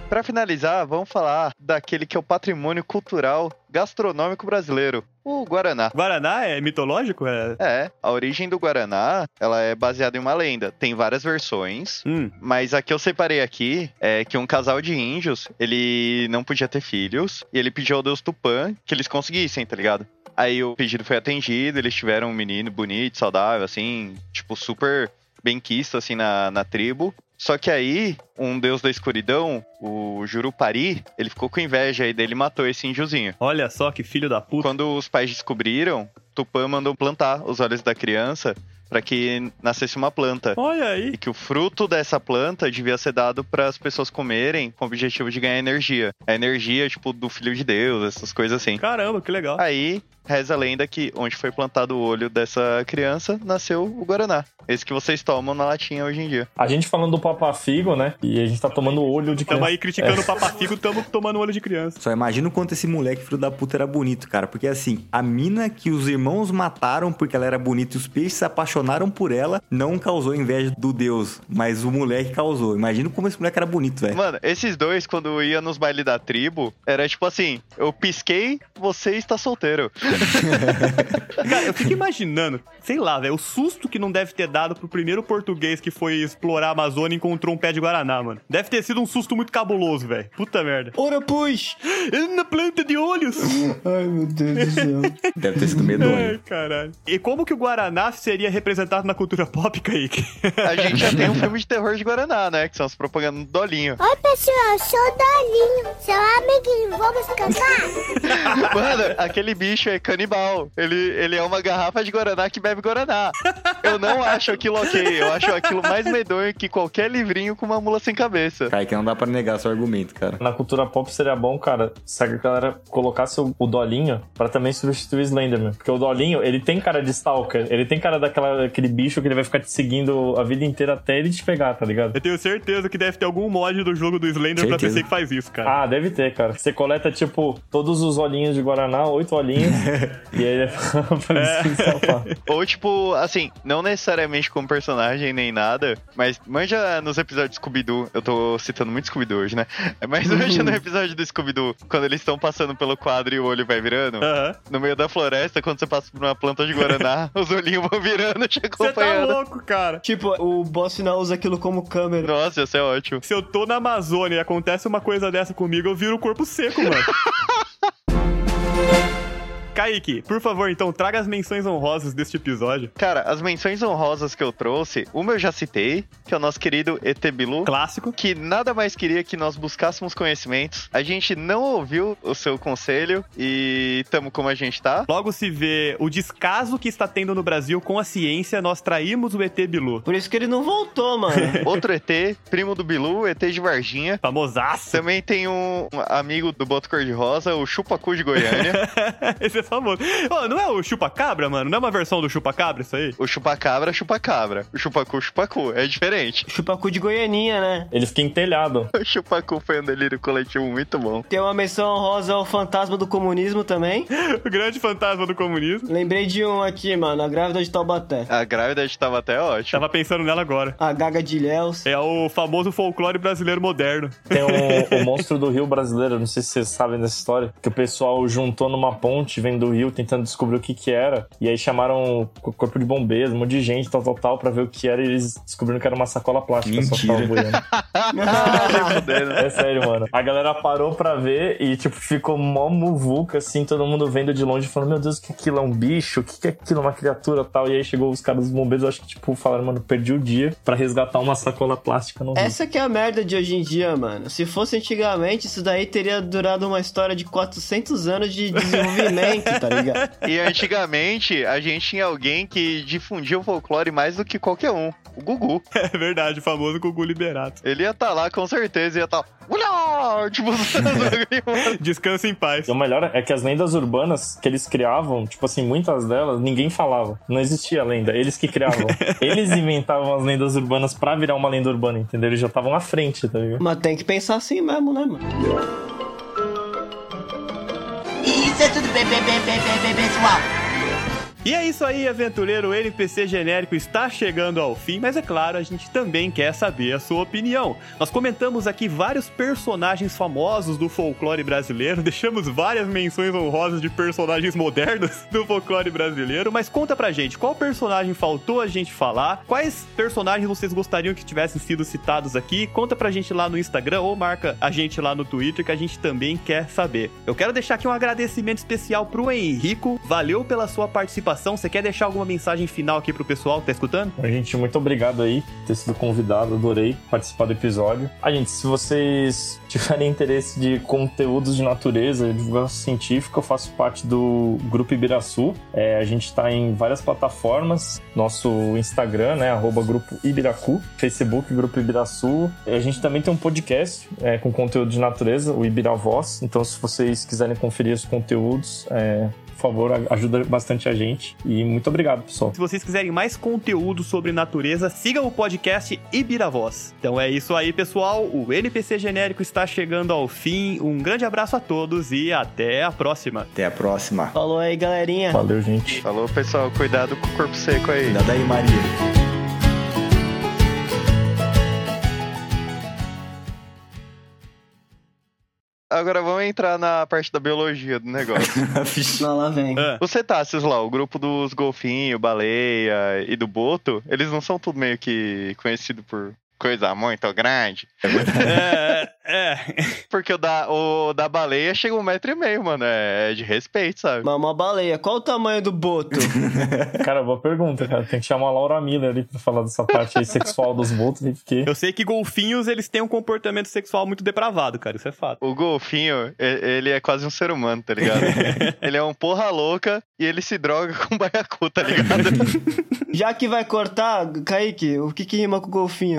Pra finalizar, vamos falar daquele que é o patrimônio cultural gastronômico brasileiro, o Guaraná. Guaraná é mitológico? É. É, a origem do Guaraná, ela é baseada em uma lenda. Tem várias versões, Hum. mas a que eu separei aqui é que um casal de índios, ele não podia ter filhos, e ele pediu ao deus Tupã que eles conseguissem, tá ligado? Aí o pedido foi atendido, eles tiveram um menino bonito, saudável, assim, tipo, super bem quisto, assim, na, na tribo. Só que aí, um deus da escuridão, o Jurupari, ele ficou com inveja aí dele e matou esse índiozinho. Olha só que filho da puta. Quando os pais descobriram, Tupã mandou plantar os olhos da criança para que nascesse uma planta. Olha aí. E que o fruto dessa planta devia ser dado para as pessoas comerem com o objetivo de ganhar energia. A energia, tipo, do filho de Deus, essas coisas assim. Caramba, que legal. Aí, reza a lenda que onde foi plantado o olho dessa criança, nasceu o Guaraná. Esse que vocês tomam na latinha hoje em dia. A gente falando do Papa Figo, né? E a gente tá tomando olho de Tamo criança. aí criticando o papafigo, tamo tomando olho de criança. Só imagina o quanto esse moleque, filho da puta, era bonito, cara. Porque assim, a mina que os irmãos mataram porque ela era bonita e os peixes se apaixonaram por ela, não causou inveja do deus, mas o moleque causou. Imagina como esse moleque era bonito, velho. Mano, esses dois, quando ia nos bailes da tribo, era tipo assim: eu pisquei, você está solteiro. <laughs> Cara, eu fico imaginando, sei lá, velho, o susto que não deve ter dado pro primeiro português que foi explorar a Amazônia e encontrou um pé de Guaraná, mano. Deve ter sido um susto muito cabuloso, velho. Puta merda. Ora, pois! Na planta de olhos! <laughs> Ai, meu Deus do céu. Deve ter sido medonho. Ai, caralho. E como que o Guaraná seria representado na cultura pop, Kaique? A gente já tem um <laughs> filme de terror de Guaraná, né? Que são as propagandas do Dolinho. Oi, pessoal, sou o Dolinho, seu amiguinho. Vamos cantar? Mano, aquele bicho é canibal. Ele, ele é uma garrafa de Guaraná que bebe Guaraná. Eu não acho aquilo ok. Eu acho aquilo mais medonho que qualquer livrinho com uma mula sem cabeça. Kaique, não dá pra negar seu argumento, cara. Na cultura pop seria bom, cara, se a galera colocasse o, o Dolinho pra também substituir o Slenderman. Porque o Dolinho, ele tem cara de Stalker. Ele tem cara daquela, daquele bicho que ele vai ficar te seguindo a vida inteira até ele te pegar, tá ligado? Eu tenho certeza que deve ter algum mod do jogo do Slender pra Certeza. PC que faz isso, cara. Ah, deve ter, cara. Você coleta, tipo, todos os olhinhos de Guaraná, oito olhinhos, <laughs> e aí ele <laughs> em safar. Ou, tipo, assim, não necessariamente como personagem nem nada, mas manja nos episódios de Scooby-Doo, eu tô citando muito Scooby-Doo hoje, né? Mas manja no episódio do Scooby-Doo, quando eles estão passando pelo quadro e o olho vai virando, Aham. no meio da floresta, quando você passa por uma planta de Guaraná, <laughs> os olhinhos vão virando, te Você tá louco, cara. Tipo, o boss final usa aquilo como câmera. Nossa, isso é ótimo. Se eu tô na Amazônia e acontece uma coisa dessa comigo, eu viro o corpo seco, mano. <laughs> Kaique, por favor, então, traga as menções honrosas deste episódio. Cara, as menções honrosas que eu trouxe, uma eu já citei, que é o nosso querido ET Bilu. Clássico. que nada mais queria que nós buscássemos conhecimentos. A gente não ouviu o seu conselho e tamo como a gente tá. Logo se vê o descaso que está tendo no Brasil com a ciência, nós traímos o ET Bilu. Por isso que ele não voltou, mano. <laughs> Outro ET, primo do Bilu, ET de Varginha. Famosaço. Também tem um amigo do Boto Cor-de-Rosa, o Chupacu de Goiânia. <laughs> Esse é famoso. Ô, não é o chupa-cabra, mano? Não é uma versão do chupa-cabra isso aí? o Chupacabra, Chupacabra. O Chupacu, Chupacu. É diferente. Chupacu de Goianinha, né? Ele fica em telhado. <laughs> O Chupacu foi um delírio coletivo muito bom. Tem uma menção honrosa ao fantasma do comunismo também. O grande fantasma do comunismo. Lembrei de um aqui, mano. A grávida de Taubaté. A grávida de Taubaté é ótima. Tava pensando nela agora. A Gaga de Ilhéus. É o famoso folclore brasileiro moderno. Tem o, <laughs> o monstro do rio brasileiro, não sei se vocês sabem dessa história, que o pessoal juntou numa ponte, vem do rio, tentando descobrir o que que era, e aí chamaram o corpo de bombeiros, um monte de gente, tal, tal, tal, pra ver o que era, e eles descobriram que era uma sacola plástica, só Mentira. boiando. Nem <laughs> fudendo. É sério, mano. A galera parou pra ver e, tipo, ficou mó muvuca, assim, todo mundo vendo de longe, falando, meu Deus, o que aquilo é um bicho? O que que é aquilo? Uma criatura tal? E aí chegou os caras dos bombeiros, acho que, tipo, falaram, mano, perdi o dia pra resgatar uma sacola plástica no rio. Essa que é a merda de hoje em dia, mano. Se fosse antigamente, isso daí teria durado uma história de 400 anos de desenvolvimento, tá ligado? E antigamente, a gente tinha alguém que difundia o folclore mais do que qualquer um. O Gugu. <laughs> É verdade, o famoso Gugu Liberato. Ele ia estar lá com certeza, ia estar. Ulá! Tipo, <laughs> <laughs> Descansa em paz. E o melhor é que as lendas urbanas que eles criavam, tipo assim, muitas delas, ninguém falava. Não existia lenda, eles que criavam. eles inventavam as lendas urbanas pra virar uma lenda urbana, entendeu? Eles já estavam à frente, tá ligado? Mas tem que pensar assim mesmo, né, mano? Isso é tudo bem, bem, bem, bem, bem, bem, pessoal. E é isso aí, aventureiro. O NPC genérico está chegando ao fim, mas é claro, a gente também quer saber a sua opinião. Nós comentamos aqui vários personagens famosos do folclore brasileiro, <laughs> deixamos várias menções honrosas de personagens modernos do folclore brasileiro, mas conta pra gente, qual personagem faltou a gente falar? Quais personagens vocês gostariam que tivessem sido citados aqui? Conta pra gente lá no Instagram ou marca a gente lá no Twitter que a gente também quer saber. Eu quero deixar aqui um agradecimento especial pro Henrico. Valeu pela sua participação. Você quer deixar alguma mensagem final aqui pro pessoal que tá escutando? Gente, muito obrigado aí por ter sido convidado, adorei participar do episódio. A gente, se vocês tiverem interesse de conteúdos de natureza, divulgação científica, eu faço parte do Grupo Ibiraçu. É, a gente tá em várias plataformas, nosso Instagram, né, arroba Grupo Ibiracu, Facebook Grupo Ibiraçu. A gente também tem um podcast é, com conteúdo de natureza, o Ibiravoz. Então, se vocês quiserem conferir os conteúdos, é, favor, ajuda bastante a gente. E muito obrigado, pessoal. Se vocês quiserem mais conteúdo sobre natureza, sigam o podcast Ibiravoz. Então é isso aí, pessoal. O NPC genérico está chegando ao fim. Um grande abraço a todos e até a próxima. Até a próxima. Falou aí, galerinha. Valeu, gente. Falou, pessoal. Cuidado com o corpo seco aí. Cuidado aí, Maria. Agora vamos entrar na parte da biologia do negócio. <laughs> Não, lá vem. Ah, Os cetáceos lá, o grupo dos golfinhos, baleia e do boto, eles não são tudo meio que conhecido por coisa muito grande. <laughs> é, é. Porque o da, o da baleia chega um metro e meio, mano. É, é de respeito, sabe? Mas uma baleia, qual o tamanho do boto? <laughs> Cara, boa pergunta, cara. Tem que chamar a Laura Miller ali pra falar dessa parte aí sexual dos botos, porque Eu sei que golfinhos, eles têm um comportamento sexual muito depravado, cara. Isso é fato. O golfinho, ele é quase um ser humano, tá ligado? <laughs> ele é um porra louca e ele se droga com baiacu, tá ligado? Já que vai cortar, Kaique, o que que rima com golfinho?